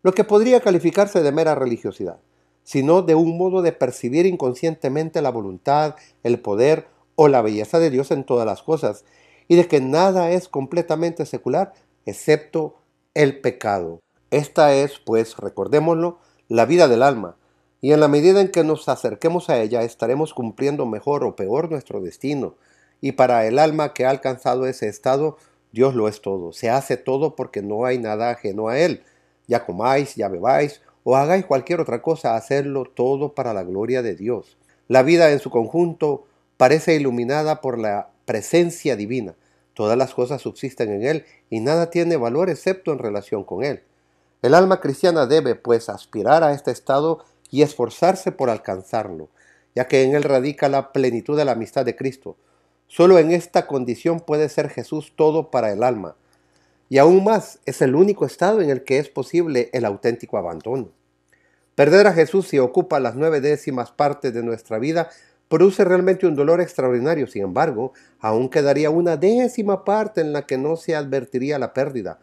lo que podría calificarse de mera religiosidad, sino de un modo de percibir inconscientemente la voluntad, el poder o la belleza de Dios en todas las cosas, y de que nada es completamente secular excepto el pecado. Esta es, pues, recordémoslo, la vida del alma, y en la medida en que nos acerquemos a ella estaremos cumpliendo mejor o peor nuestro destino, y para el alma que ha alcanzado ese estado, Dios lo es todo, se hace todo porque no hay nada ajeno a Él, ya comáis, ya bebáis, o hagáis cualquier otra cosa, hacerlo todo para la gloria de Dios. La vida en su conjunto parece iluminada por la presencia divina. Todas las cosas subsisten en Él y nada tiene valor excepto en relación con Él. El alma cristiana debe, pues, aspirar a este estado y esforzarse por alcanzarlo, ya que en Él radica la plenitud de la amistad de Cristo. Solo en esta condición puede ser Jesús todo para el alma, y aún más, es el único estado en el que es posible el auténtico abandono. Perder a Jesús si ocupa las nueve décimas partes de nuestra vida produce realmente un dolor extraordinario. Sin embargo, aún quedaría una décima parte en la que no se advertiría la pérdida,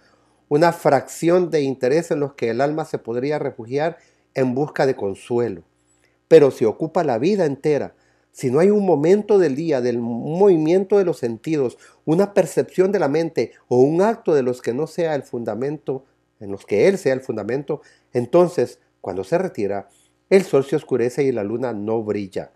una fracción de interés en los que el alma se podría refugiar en busca de consuelo. Pero si ocupa la vida entera, si no hay un momento del día, del movimiento de los sentidos, una percepción de la mente o un acto de los que no sea el fundamento, en los que Él sea el fundamento, entonces, cuando se retira, el sol se oscurece y la luna no brilla.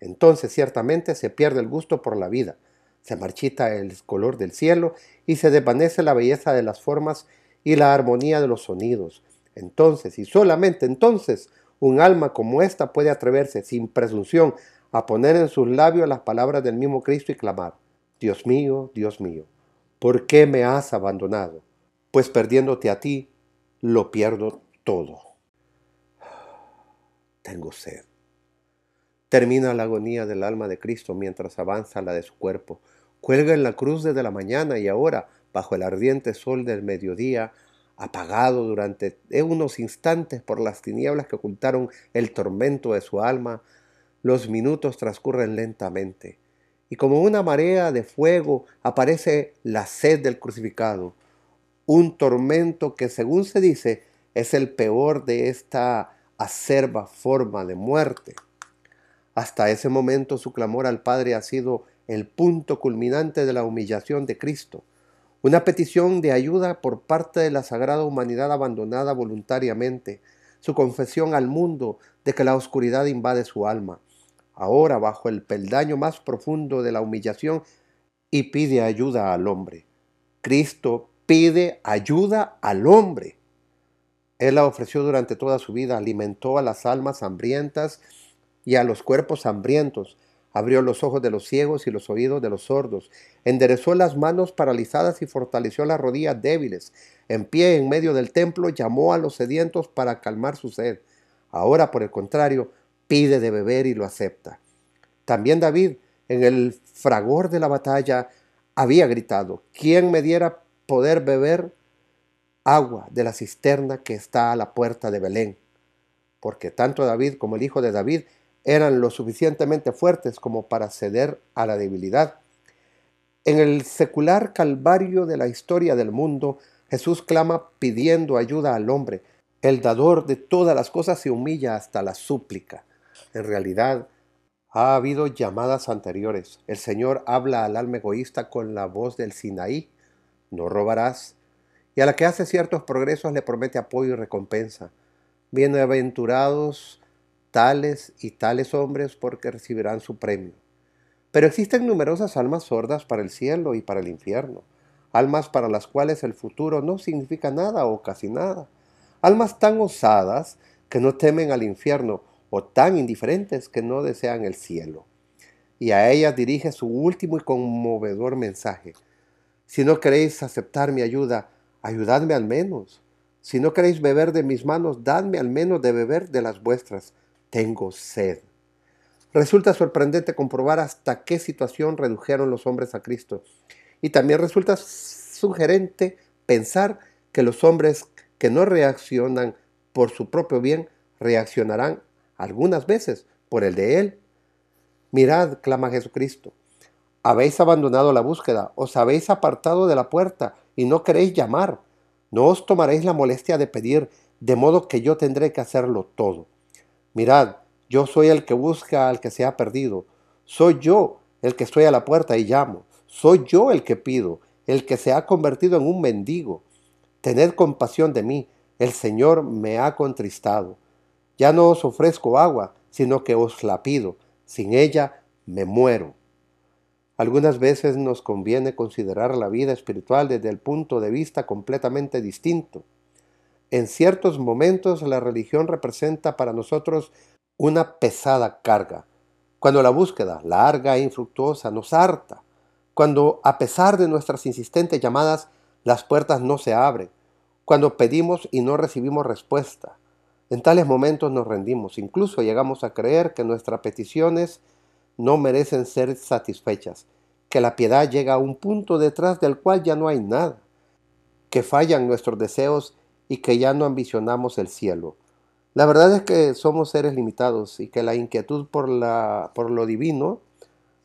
Entonces ciertamente se pierde el gusto por la vida, se marchita el color del cielo y se desvanece la belleza de las formas y la armonía de los sonidos. Entonces, y solamente entonces, un alma como esta puede atreverse sin presunción a poner en sus labios las palabras del mismo Cristo y clamar, Dios mío, Dios mío, ¿por qué me has abandonado? Pues perdiéndote a ti, lo pierdo todo. Tengo sed. Termina la agonía del alma de Cristo mientras avanza la de su cuerpo. Cuelga en la cruz desde la mañana y ahora, bajo el ardiente sol del mediodía, apagado durante unos instantes por las tinieblas que ocultaron el tormento de su alma, los minutos transcurren lentamente, y como una marea de fuego aparece la sed del crucificado, un tormento que según se dice es el peor de esta acerba forma de muerte. Hasta ese momento su clamor al Padre ha sido el punto culminante de la humillación de Cristo, una petición de ayuda por parte de la sagrada humanidad abandonada voluntariamente, su confesión al mundo de que la oscuridad invade su alma, ahora bajo el peldaño más profundo de la humillación y pide ayuda al hombre. Cristo pide ayuda al hombre. Él la ofreció durante toda su vida, alimentó a las almas hambrientas y a los cuerpos hambrientos, abrió los ojos de los ciegos y los oídos de los sordos, enderezó las manos paralizadas y fortaleció las rodillas débiles. En pie en medio del templo llamó a los sedientos para calmar su sed. Ahora, por el contrario, pide de beber y lo acepta. También David, en el fragor de la batalla, había gritado, ¿quién me diera poder beber agua de la cisterna que está a la puerta de Belén? Porque tanto David como el hijo de David eran lo suficientemente fuertes como para ceder a la debilidad. En el secular calvario de la historia del mundo, Jesús clama pidiendo ayuda al hombre. El dador de todas las cosas se humilla hasta la súplica. En realidad, ha habido llamadas anteriores. El Señor habla al alma egoísta con la voz del Sinaí, no robarás, y a la que hace ciertos progresos le promete apoyo y recompensa. Bienaventurados tales y tales hombres porque recibirán su premio. Pero existen numerosas almas sordas para el cielo y para el infierno, almas para las cuales el futuro no significa nada o casi nada, almas tan osadas que no temen al infierno o tan indiferentes que no desean el cielo. Y a ellas dirige su último y conmovedor mensaje. Si no queréis aceptar mi ayuda, ayudadme al menos. Si no queréis beber de mis manos, dadme al menos de beber de las vuestras tengo sed. Resulta sorprendente comprobar hasta qué situación redujeron los hombres a Cristo. Y también resulta sugerente pensar que los hombres que no reaccionan por su propio bien reaccionarán algunas veces por el de Él. Mirad, clama Jesucristo, habéis abandonado la búsqueda, os habéis apartado de la puerta y no queréis llamar. No os tomaréis la molestia de pedir, de modo que yo tendré que hacerlo todo. Mirad, yo soy el que busca al que se ha perdido. Soy yo el que estoy a la puerta y llamo. Soy yo el que pido, el que se ha convertido en un mendigo. Tened compasión de mí, el Señor me ha contristado. Ya no os ofrezco agua, sino que os la pido. Sin ella me muero. Algunas veces nos conviene considerar la vida espiritual desde el punto de vista completamente distinto. En ciertos momentos la religión representa para nosotros una pesada carga, cuando la búsqueda larga e infructuosa nos harta, cuando a pesar de nuestras insistentes llamadas las puertas no se abren, cuando pedimos y no recibimos respuesta. En tales momentos nos rendimos, incluso llegamos a creer que nuestras peticiones no merecen ser satisfechas, que la piedad llega a un punto detrás del cual ya no hay nada, que fallan nuestros deseos y que ya no ambicionamos el cielo. La verdad es que somos seres limitados y que la inquietud por, la, por lo divino,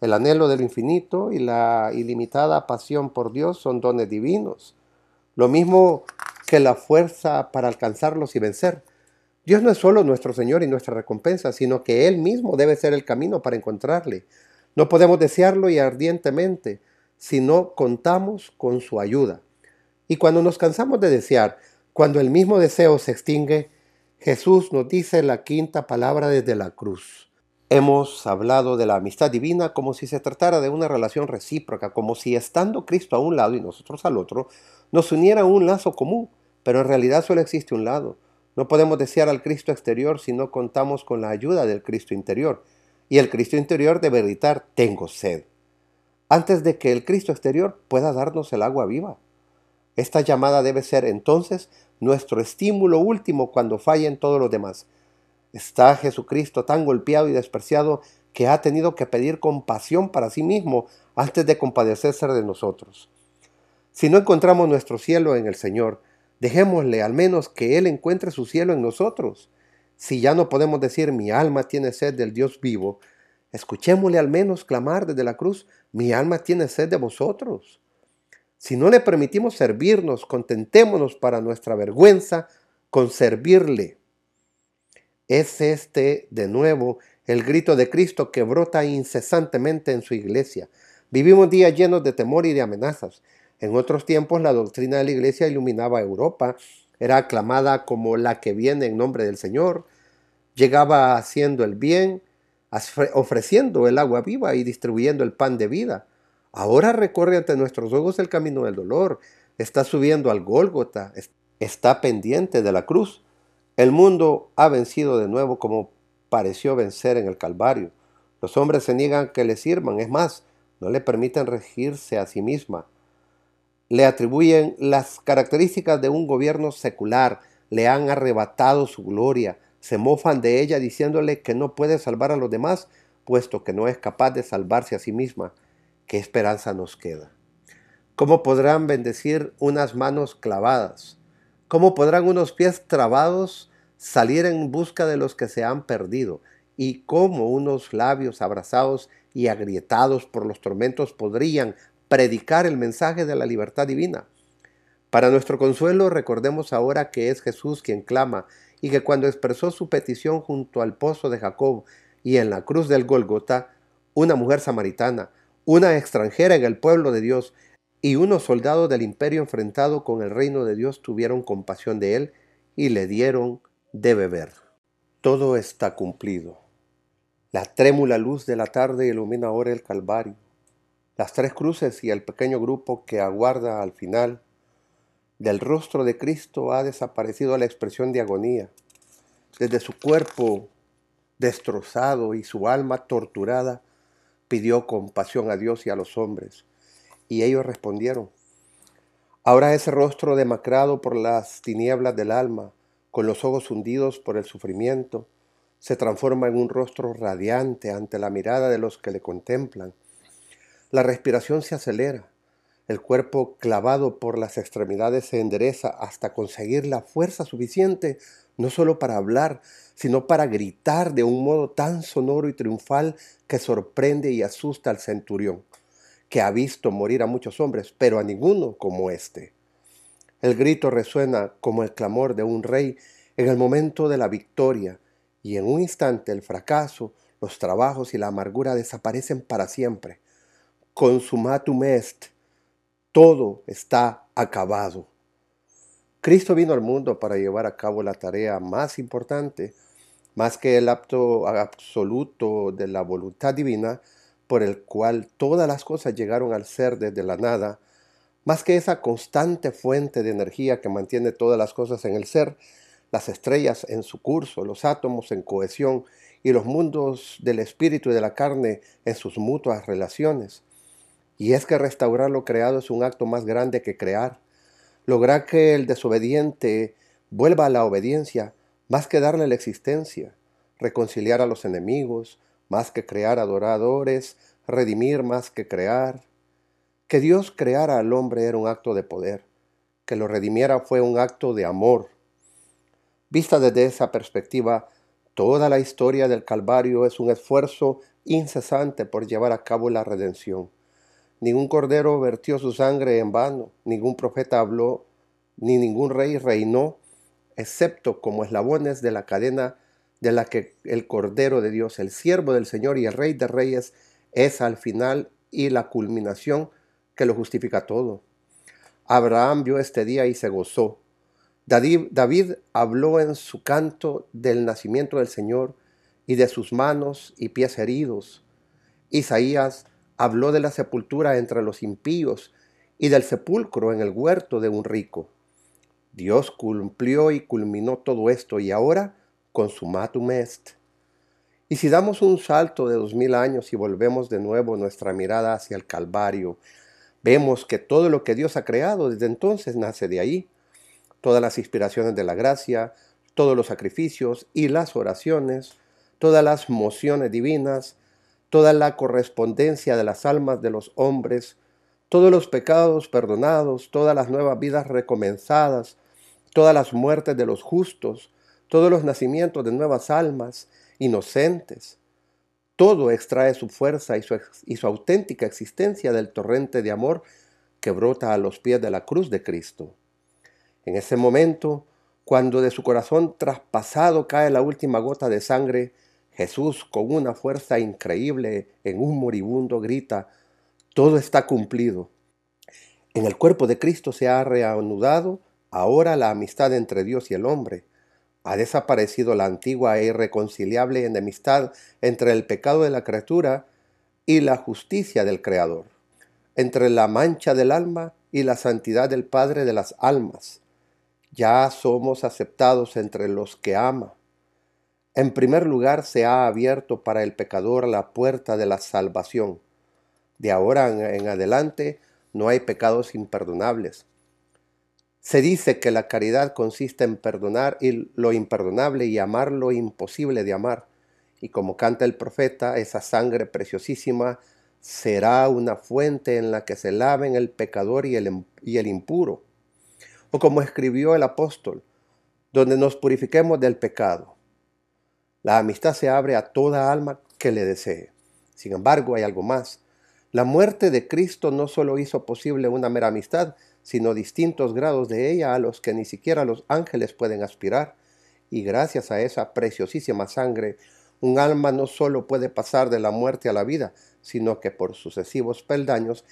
el anhelo del infinito y la ilimitada pasión por Dios son dones divinos. Lo mismo que la fuerza para alcanzarlos y vencer. Dios no es solo nuestro Señor y nuestra recompensa, sino que Él mismo debe ser el camino para encontrarle. No podemos desearlo y ardientemente si no contamos con su ayuda. Y cuando nos cansamos de desear, cuando el mismo deseo se extingue, Jesús nos dice la quinta palabra desde la cruz. Hemos hablado de la amistad divina como si se tratara de una relación recíproca, como si estando Cristo a un lado y nosotros al otro, nos uniera un lazo común, pero en realidad solo existe un lado. No podemos desear al Cristo exterior si no contamos con la ayuda del Cristo interior. Y el Cristo interior debe gritar, tengo sed, antes de que el Cristo exterior pueda darnos el agua viva. Esta llamada debe ser entonces nuestro estímulo último cuando fallen todos los demás. Está Jesucristo tan golpeado y despreciado que ha tenido que pedir compasión para sí mismo antes de compadecerse de nosotros. Si no encontramos nuestro cielo en el Señor, dejémosle al menos que Él encuentre su cielo en nosotros. Si ya no podemos decir mi alma tiene sed del Dios vivo, escuchémosle al menos clamar desde la cruz, mi alma tiene sed de vosotros. Si no le permitimos servirnos, contentémonos para nuestra vergüenza con servirle. Es este, de nuevo, el grito de Cristo que brota incesantemente en su iglesia. Vivimos días llenos de temor y de amenazas. En otros tiempos la doctrina de la iglesia iluminaba Europa, era aclamada como la que viene en nombre del Señor, llegaba haciendo el bien, ofreciendo el agua viva y distribuyendo el pan de vida. Ahora recorre ante nuestros ojos el camino del dolor, está subiendo al Gólgota, está pendiente de la cruz. El mundo ha vencido de nuevo como pareció vencer en el Calvario. Los hombres se niegan que le sirvan, es más, no le permiten regirse a sí misma. Le atribuyen las características de un gobierno secular, le han arrebatado su gloria, se mofan de ella diciéndole que no puede salvar a los demás, puesto que no es capaz de salvarse a sí misma. ¿Qué esperanza nos queda? ¿Cómo podrán bendecir unas manos clavadas? ¿Cómo podrán unos pies trabados salir en busca de los que se han perdido? ¿Y cómo unos labios abrazados y agrietados por los tormentos podrían predicar el mensaje de la libertad divina? Para nuestro consuelo recordemos ahora que es Jesús quien clama y que cuando expresó su petición junto al pozo de Jacob y en la cruz del Golgota, una mujer samaritana, una extranjera en el pueblo de Dios y unos soldados del imperio enfrentado con el reino de Dios tuvieron compasión de él y le dieron de beber. Todo está cumplido. La trémula luz de la tarde ilumina ahora el Calvario. Las tres cruces y el pequeño grupo que aguarda al final. Del rostro de Cristo ha desaparecido la expresión de agonía. Desde su cuerpo destrozado y su alma torturada, pidió compasión a Dios y a los hombres. Y ellos respondieron. Ahora ese rostro demacrado por las tinieblas del alma, con los ojos hundidos por el sufrimiento, se transforma en un rostro radiante ante la mirada de los que le contemplan. La respiración se acelera, el cuerpo clavado por las extremidades se endereza hasta conseguir la fuerza suficiente no solo para hablar, sino para gritar de un modo tan sonoro y triunfal que sorprende y asusta al centurión, que ha visto morir a muchos hombres, pero a ninguno como éste. El grito resuena como el clamor de un rey en el momento de la victoria, y en un instante el fracaso, los trabajos y la amargura desaparecen para siempre. Consumatum est, todo está acabado. Cristo vino al mundo para llevar a cabo la tarea más importante, más que el acto absoluto de la voluntad divina, por el cual todas las cosas llegaron al ser desde la nada, más que esa constante fuente de energía que mantiene todas las cosas en el ser, las estrellas en su curso, los átomos en cohesión y los mundos del espíritu y de la carne en sus mutuas relaciones. Y es que restaurar lo creado es un acto más grande que crear lograr que el desobediente vuelva a la obediencia más que darle la existencia, reconciliar a los enemigos más que crear adoradores, redimir más que crear. Que Dios creara al hombre era un acto de poder, que lo redimiera fue un acto de amor. Vista desde esa perspectiva, toda la historia del Calvario es un esfuerzo incesante por llevar a cabo la redención. Ningún cordero vertió su sangre en vano, ningún profeta habló, ni ningún rey reinó, excepto como eslabones de la cadena de la que el Cordero de Dios, el siervo del Señor y el Rey de Reyes, es al final y la culminación que lo justifica todo. Abraham vio este día y se gozó. David, habló en su canto del nacimiento del Señor y de sus manos y pies heridos. Isaías habló de la sepultura entre los impíos y del sepulcro en el huerto de un rico. Dios cumplió y culminó todo esto y ahora consumatum est. Y si damos un salto de dos mil años y volvemos de nuevo nuestra mirada hacia el Calvario, vemos que todo lo que Dios ha creado desde entonces nace de ahí todas las inspiraciones de la gracia, todos los sacrificios y las oraciones, todas las mociones divinas, toda la correspondencia de las almas de los hombres, todos los pecados perdonados, todas las nuevas vidas recomenzadas, todas las muertes de los justos, todos los nacimientos de nuevas almas inocentes. Todo extrae su fuerza y su, y su auténtica existencia del torrente de amor que brota a los pies de la cruz de Cristo. En ese momento, cuando de su corazón traspasado cae la última gota de sangre, Jesús con una fuerza increíble en un moribundo grita, todo está cumplido. En el cuerpo de Cristo se ha reanudado ahora la amistad entre Dios y el hombre. Ha desaparecido la antigua e irreconciliable enemistad entre el pecado de la criatura y la justicia del Creador, entre la mancha del alma y la santidad del Padre de las almas ya somos aceptados entre los que ama. En primer lugar, se ha abierto para el pecador la puerta de la salvación. De ahora en adelante no hay pecados imperdonables. Se dice que la caridad consiste en perdonar lo imperdonable y amar lo imposible de amar. Y como canta el profeta, esa sangre preciosísima será una fuente en la que se laven el pecador y el, impuro o como escribió el apóstol, donde nos purifiquemos del pecado. La amistad se abre a toda alma que le desee. Sin embargo, hay algo más. La muerte de Cristo no solo hizo posible una mera amistad, sino distintos grados de ella a los que ni siquiera los ángeles pueden aspirar. Y gracias a esa preciosísima sangre, un alma no solo puede pasar de la muerte a la vida, sino que por sucesivos peldaños,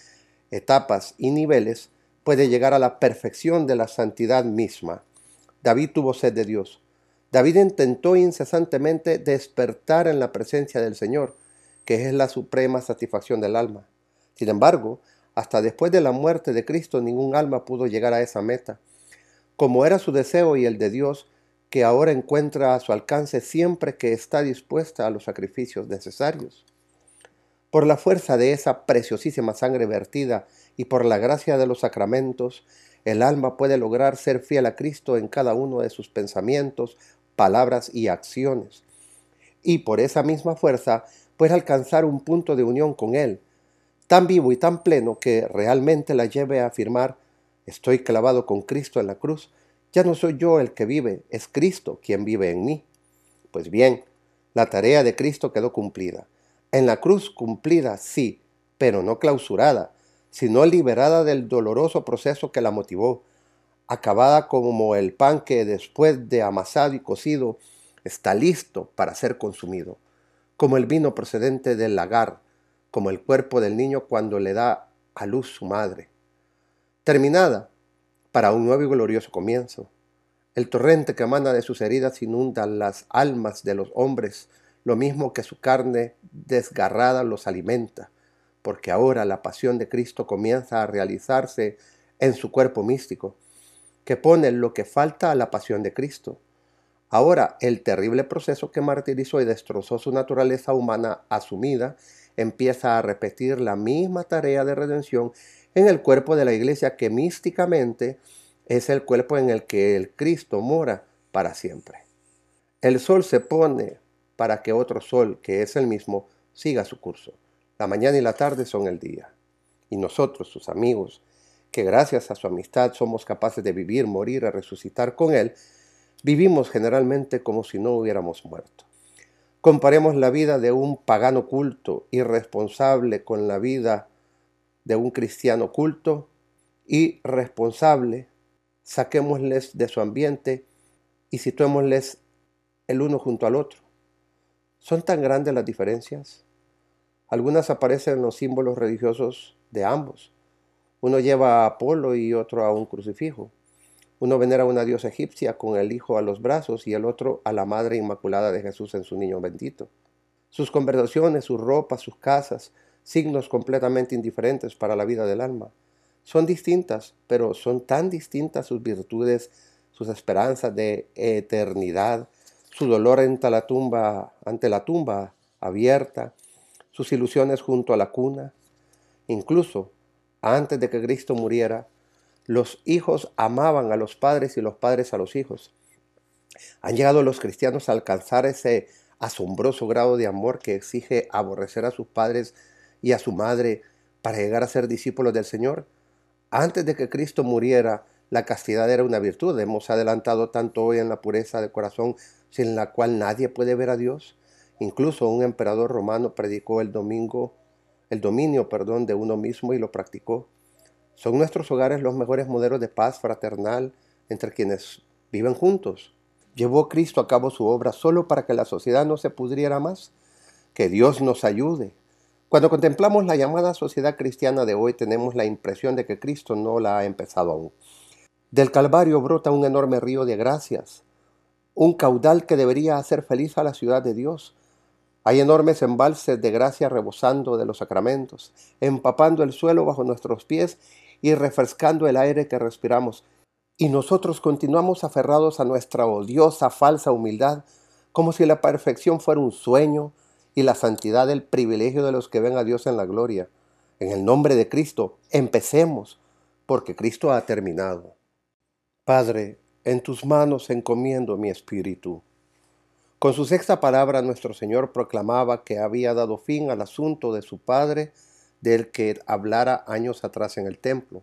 etapas y niveles puede llegar a la perfección de la santidad misma. David tuvo sed de Dios. David intentó incesantemente despertar en la presencia del Señor, que es la suprema satisfacción del alma. Sin embargo, hasta después de la muerte de Cristo ningún alma pudo llegar a esa meta. Como era su deseo y el de Dios, que ahora encuentra a su alcance siempre que está dispuesta a los sacrificios necesarios. Por la fuerza de esa preciosísima sangre vertida y por la gracia de los sacramentos, el alma puede lograr ser fiel a Cristo en cada uno de sus pensamientos, palabras y acciones. Y por esa misma fuerza puede alcanzar un punto de unión con Él, tan vivo y tan pleno que realmente la lleve a afirmar, estoy clavado con Cristo en la cruz, ya no soy yo el que vive, es Cristo quien vive en mí. Pues bien, la tarea de Cristo quedó cumplida. En la cruz cumplida, sí, pero no clausurada, sino liberada del doloroso proceso que la motivó, acabada como el pan que después de amasado y cocido está listo para ser consumido, como el vino procedente del lagar, como el cuerpo del niño cuando le da a luz su madre. Terminada para un nuevo y glorioso comienzo. El torrente que emana de sus heridas inunda las almas de los hombres lo mismo que su carne desgarrada los alimenta, porque ahora la pasión de Cristo comienza a realizarse en su cuerpo místico, que pone lo que falta a la pasión de Cristo. Ahora el terrible proceso que martirizó y destrozó su naturaleza humana asumida empieza a repetir la misma tarea de redención en el cuerpo de la iglesia que místicamente es el cuerpo en el que el Cristo mora para siempre. El sol se pone para que otro sol, que es el mismo, siga su curso. La mañana y la tarde son el día. Y nosotros, sus amigos, que gracias a su amistad somos capaces de vivir, morir y resucitar con Él, vivimos generalmente como si no hubiéramos muerto. Comparemos la vida de un pagano culto, irresponsable, con la vida de un cristiano culto y responsable. Saquémosles de su ambiente y situémosles el uno junto al otro. ¿Son tan grandes las diferencias? Algunas aparecen en los símbolos religiosos de ambos. Uno lleva a Apolo y otro a un crucifijo. Uno venera a una diosa egipcia con el hijo a los brazos y el otro a la madre inmaculada de Jesús en su niño bendito. Sus conversaciones, sus ropas, sus casas, signos completamente indiferentes para la vida del alma. Son distintas, pero son tan distintas sus virtudes, sus esperanzas de eternidad, su dolor ante la tumba, ante la tumba abierta, sus ilusiones junto a la cuna. Incluso antes de que Cristo muriera, los hijos amaban a los padres y los padres a los hijos. Han llegado los cristianos a alcanzar ese asombroso grado de amor que exige aborrecer a sus padres y a su madre para llegar a ser discípulos del Señor. Antes de que Cristo muriera, la castidad era una virtud. Hemos adelantado tanto hoy en la pureza de corazón, sin la cual nadie puede ver a Dios. Incluso un emperador romano predicó el domingo, el dominio, perdón, de uno mismo y lo practicó. ¿Son nuestros hogares los mejores modelos de paz fraternal entre quienes viven juntos? ¿Llevó Cristo a cabo su obra solo para que la sociedad no se pudriera más? Que Dios nos ayude. Cuando contemplamos la llamada sociedad cristiana de hoy tenemos la impresión de que Cristo no la ha empezado aún. Del Calvario brota un enorme río de gracias, un caudal que debería hacer feliz a la ciudad de Dios, hay enormes embalses de gracia rebosando de los sacramentos, empapando el suelo bajo nuestros pies y refrescando el aire que respiramos. Y nosotros continuamos aferrados a nuestra odiosa falsa humildad, como si la perfección fuera un sueño y la santidad el privilegio de los que ven a Dios en la gloria. En el nombre de Cristo, empecemos, porque Cristo ha terminado. Padre, en tus manos encomiendo mi espíritu. Con su sexta palabra nuestro Señor proclamaba que había dado fin al asunto de su Padre del que hablara años atrás en el templo.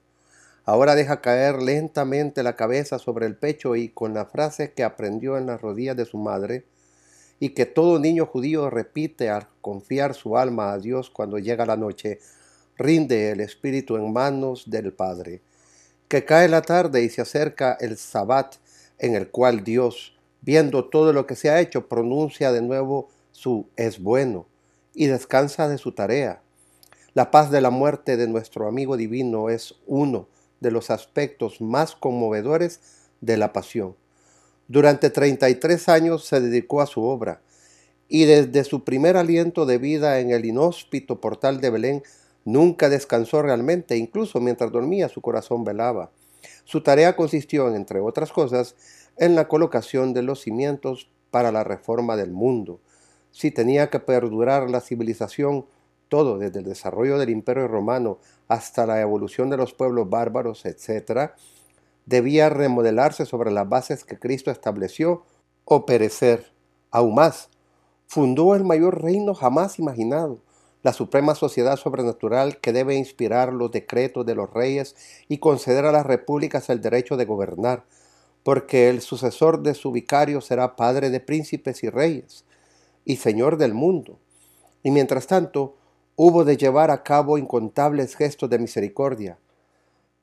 Ahora deja caer lentamente la cabeza sobre el pecho y con la frase que aprendió en las rodillas de su madre y que todo niño judío repite al confiar su alma a Dios cuando llega la noche, rinde el espíritu en manos del Padre. Que cae la tarde y se acerca el sabbat en el cual Dios, viendo todo lo que se ha hecho, pronuncia de nuevo su es bueno y descansa de su tarea. La paz de la muerte de nuestro amigo divino es uno de los aspectos más conmovedores de la pasión. Durante 33 años se dedicó a su obra y desde su primer aliento de vida en el inhóspito portal de Belén nunca descansó realmente, incluso mientras dormía su corazón velaba. Su tarea consistió, entre otras cosas, en la colocación de los cimientos para la reforma del mundo. Si tenía que perdurar la civilización, todo desde el desarrollo del imperio romano hasta la evolución de los pueblos bárbaros, etc., debía remodelarse sobre las bases que Cristo estableció o perecer. Aún más, fundó el mayor reino jamás imaginado, la suprema sociedad sobrenatural que debe inspirar los decretos de los reyes y conceder a las repúblicas el derecho de gobernar, porque el sucesor de su vicario será padre de príncipes y reyes, y señor del mundo. Y mientras tanto, hubo de llevar a cabo incontables gestos de misericordia.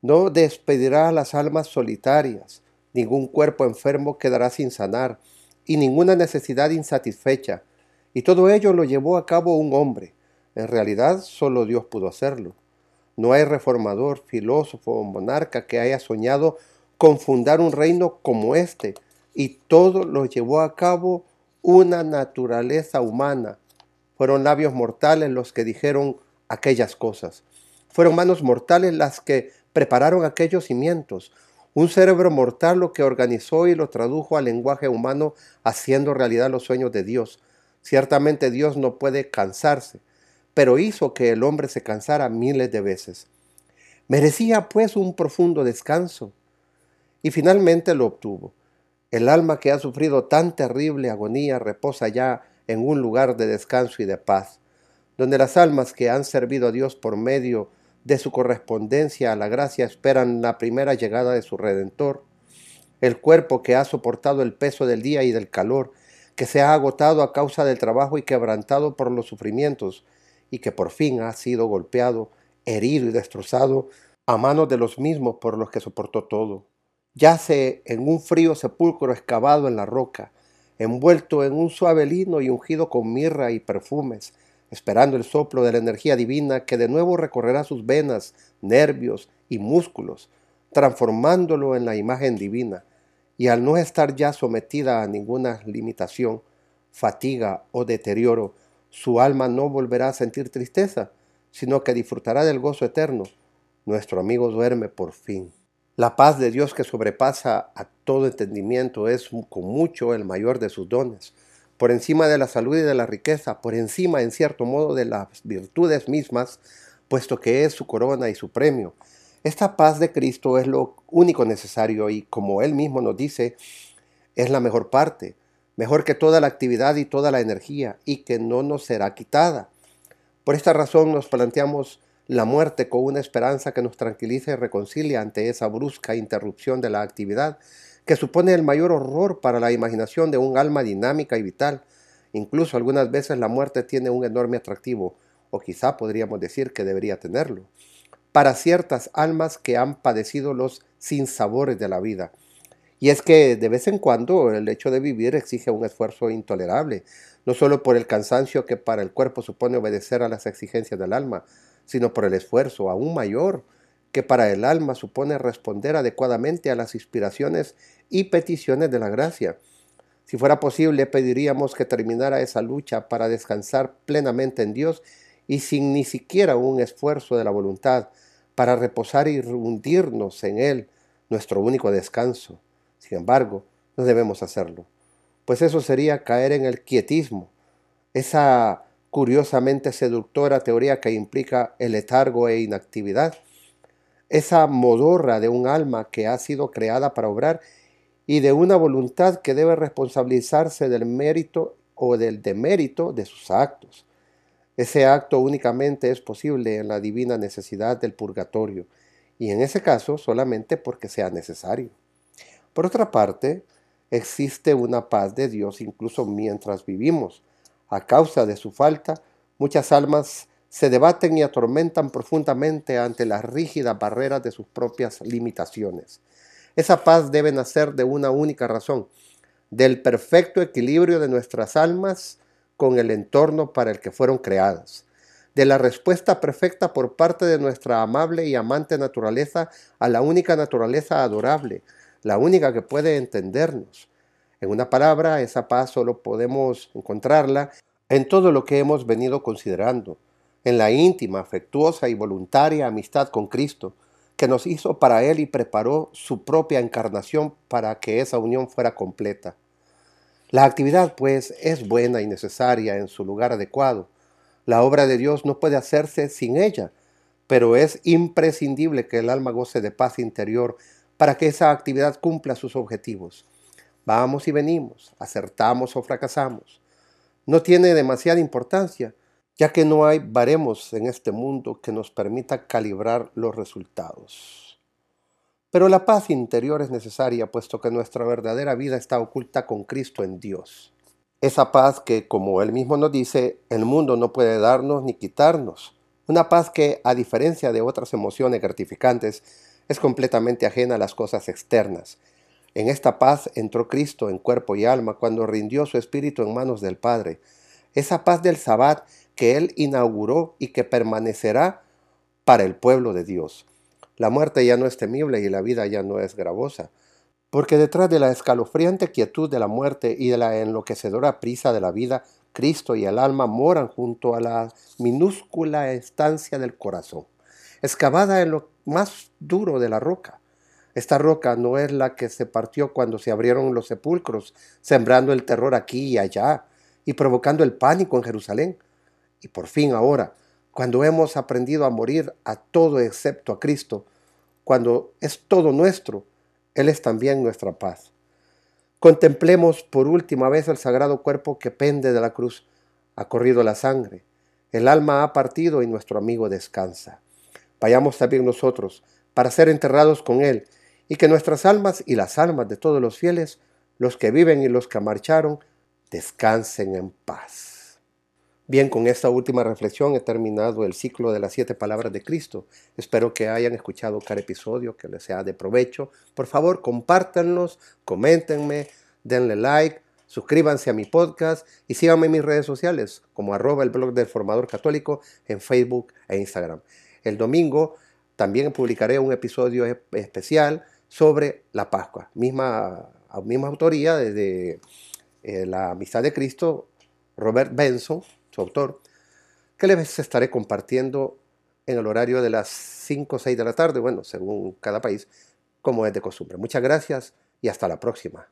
No despedirá a las almas solitarias, ningún cuerpo enfermo quedará sin sanar, y ninguna necesidad insatisfecha. Y todo ello lo llevó a cabo un hombre. En realidad, solo Dios pudo hacerlo. No hay reformador, filósofo o monarca que haya soñado con fundar un reino como este, y todo lo llevó a cabo una naturaleza humana. Fueron labios mortales los que dijeron aquellas cosas. Fueron manos mortales las que prepararon aquellos cimientos. Un cerebro mortal lo que organizó y lo tradujo al lenguaje humano, haciendo realidad los sueños de Dios. Ciertamente Dios no puede cansarse, pero hizo que el hombre se cansara miles de veces. Merecía pues un profundo descanso y finalmente lo obtuvo. El alma que ha sufrido tan terrible agonía reposa ya en un lugar de descanso y de paz, donde las almas que han servido a Dios por medio de su correspondencia a la gracia esperan la primera llegada de su Redentor, el cuerpo que ha soportado el peso del día y del calor, que se ha agotado a causa del trabajo y quebrantado por los sufrimientos, y que por fin ha sido golpeado, herido y destrozado a manos de los mismos por los que soportó todo yace en un frío sepulcro excavado en la roca, envuelto en un suave lino y ungido con mirra y perfumes, esperando el soplo de la energía divina que de nuevo recorrerá sus venas, nervios y músculos, transformándolo en la imagen divina, y al no estar ya sometida a ninguna limitación, fatiga o deterioro, su alma no volverá a sentir tristeza, sino que disfrutará del gozo eterno. Nuestro amigo duerme por fin. La paz de Dios que sobrepasa a todo entendimiento es con mucho el mayor de sus dones, por encima de la salud y de la riqueza, por encima en cierto modo de las virtudes mismas, puesto que es su corona y su premio. Esta paz de Cristo es lo único necesario y como Él mismo nos dice, es la mejor parte, mejor que toda la actividad y toda la energía y que no nos será quitada. Por esta razón nos planteamos la muerte con una esperanza que nos tranquiliza y reconcilia ante esa brusca interrupción de la actividad que supone el mayor horror para la imaginación de un alma dinámica y vital. Incluso algunas veces la muerte tiene un enorme atractivo, o quizá podríamos decir que debería tenerlo, para ciertas almas que han padecido los sinsabores de la vida. Y es que de vez en cuando el hecho de vivir exige un esfuerzo intolerable, no solo por el cansancio que para el cuerpo supone obedecer a las exigencias del alma, sino por el esfuerzo aún mayor que para el alma supone responder adecuadamente a las inspiraciones y peticiones de la gracia. Si fuera posible, pediríamos que terminara esa lucha para descansar plenamente en Dios y sin ni siquiera un esfuerzo de la voluntad, para reposar y hundirnos en Él, nuestro único descanso. Sin embargo, no debemos hacerlo, pues eso sería caer en el quietismo, esa curiosamente seductora teoría que implica el letargo e inactividad, esa modorra de un alma que ha sido creada para obrar y de una voluntad que debe responsabilizarse del mérito o del demérito de sus actos. Ese acto únicamente es posible en la divina necesidad del purgatorio, y en ese caso solamente porque sea necesario. Por otra parte, existe una paz de Dios incluso mientras vivimos, a causa de su falta, muchas almas se debaten y atormentan profundamente ante las rígidas barreras de sus propias limitaciones. Esa paz debe nacer de una única razón, del perfecto equilibrio de nuestras almas con el entorno para el que fueron creadas, de la respuesta perfecta por parte de nuestra amable y amante naturaleza a la única naturaleza adorable, la única que puede entendernos, en una palabra, esa paz solo podemos encontrarla en todo lo que hemos venido considerando, en la íntima, afectuosa y voluntaria amistad con Cristo, que nos hizo para Él y preparó su propia encarnación para que esa unión fuera completa. La actividad, pues, es buena y necesaria en su lugar adecuado. La obra de Dios no puede hacerse sin ella, pero es imprescindible que el alma goce de paz interior para que esa actividad cumpla sus objetivos. Vamos y venimos, acertamos o fracasamos. No tiene demasiada importancia, ya que no hay baremos en este mundo que nos permita calibrar los resultados. Pero la paz interior es necesaria, puesto que nuestra verdadera vida está oculta con Cristo en Dios. Esa paz que, como él mismo nos dice, el mundo no puede darnos ni quitarnos. Una paz que, a diferencia de otras emociones gratificantes, es completamente ajena a las cosas externas en esta paz entró Cristo en cuerpo y alma cuando rindió su espíritu en manos del Padre. Esa paz del Sabbat que Él inauguró y que permanecerá para el pueblo de Dios. La muerte ya no es temible y la vida ya no es gravosa, porque detrás de la escalofriante quietud de la muerte y de la enloquecedora prisa de la vida, Cristo y el alma moran junto a la minúscula estancia del corazón, excavada en lo más duro de la roca. Esta roca no es la que se partió cuando se abrieron los sepulcros, sembrando el terror aquí y allá y provocando el pánico en Jerusalén. Y por fin ahora, cuando hemos aprendido a morir a todo excepto a Cristo, cuando es todo nuestro, Él es también nuestra paz. Contemplemos por última vez el sagrado cuerpo que pende de la cruz. Ha corrido la sangre, el alma ha partido y nuestro amigo descansa. Vayamos también nosotros para ser enterrados con Él y que nuestras almas y las almas de todos los fieles, los que viven y los que marcharon, descansen en paz. Bien, con esta última reflexión he terminado el ciclo de las siete palabras de Cristo. Espero que hayan escuchado cada episodio, que les sea de provecho. Por favor, compártanlos, coméntenme, denle like, suscríbanse a mi podcast y síganme en mis redes sociales como arroba el blog del formador católico en Facebook e Instagram. El domingo También publicaré un episodio especial sobre la Pascua, misma, misma autoría desde eh, La Amistad de Cristo, Robert Benson, su autor, que les estaré compartiendo en el horario de las 5 o 6 de la tarde, bueno, según cada país, como es de costumbre. Muchas gracias y hasta la próxima.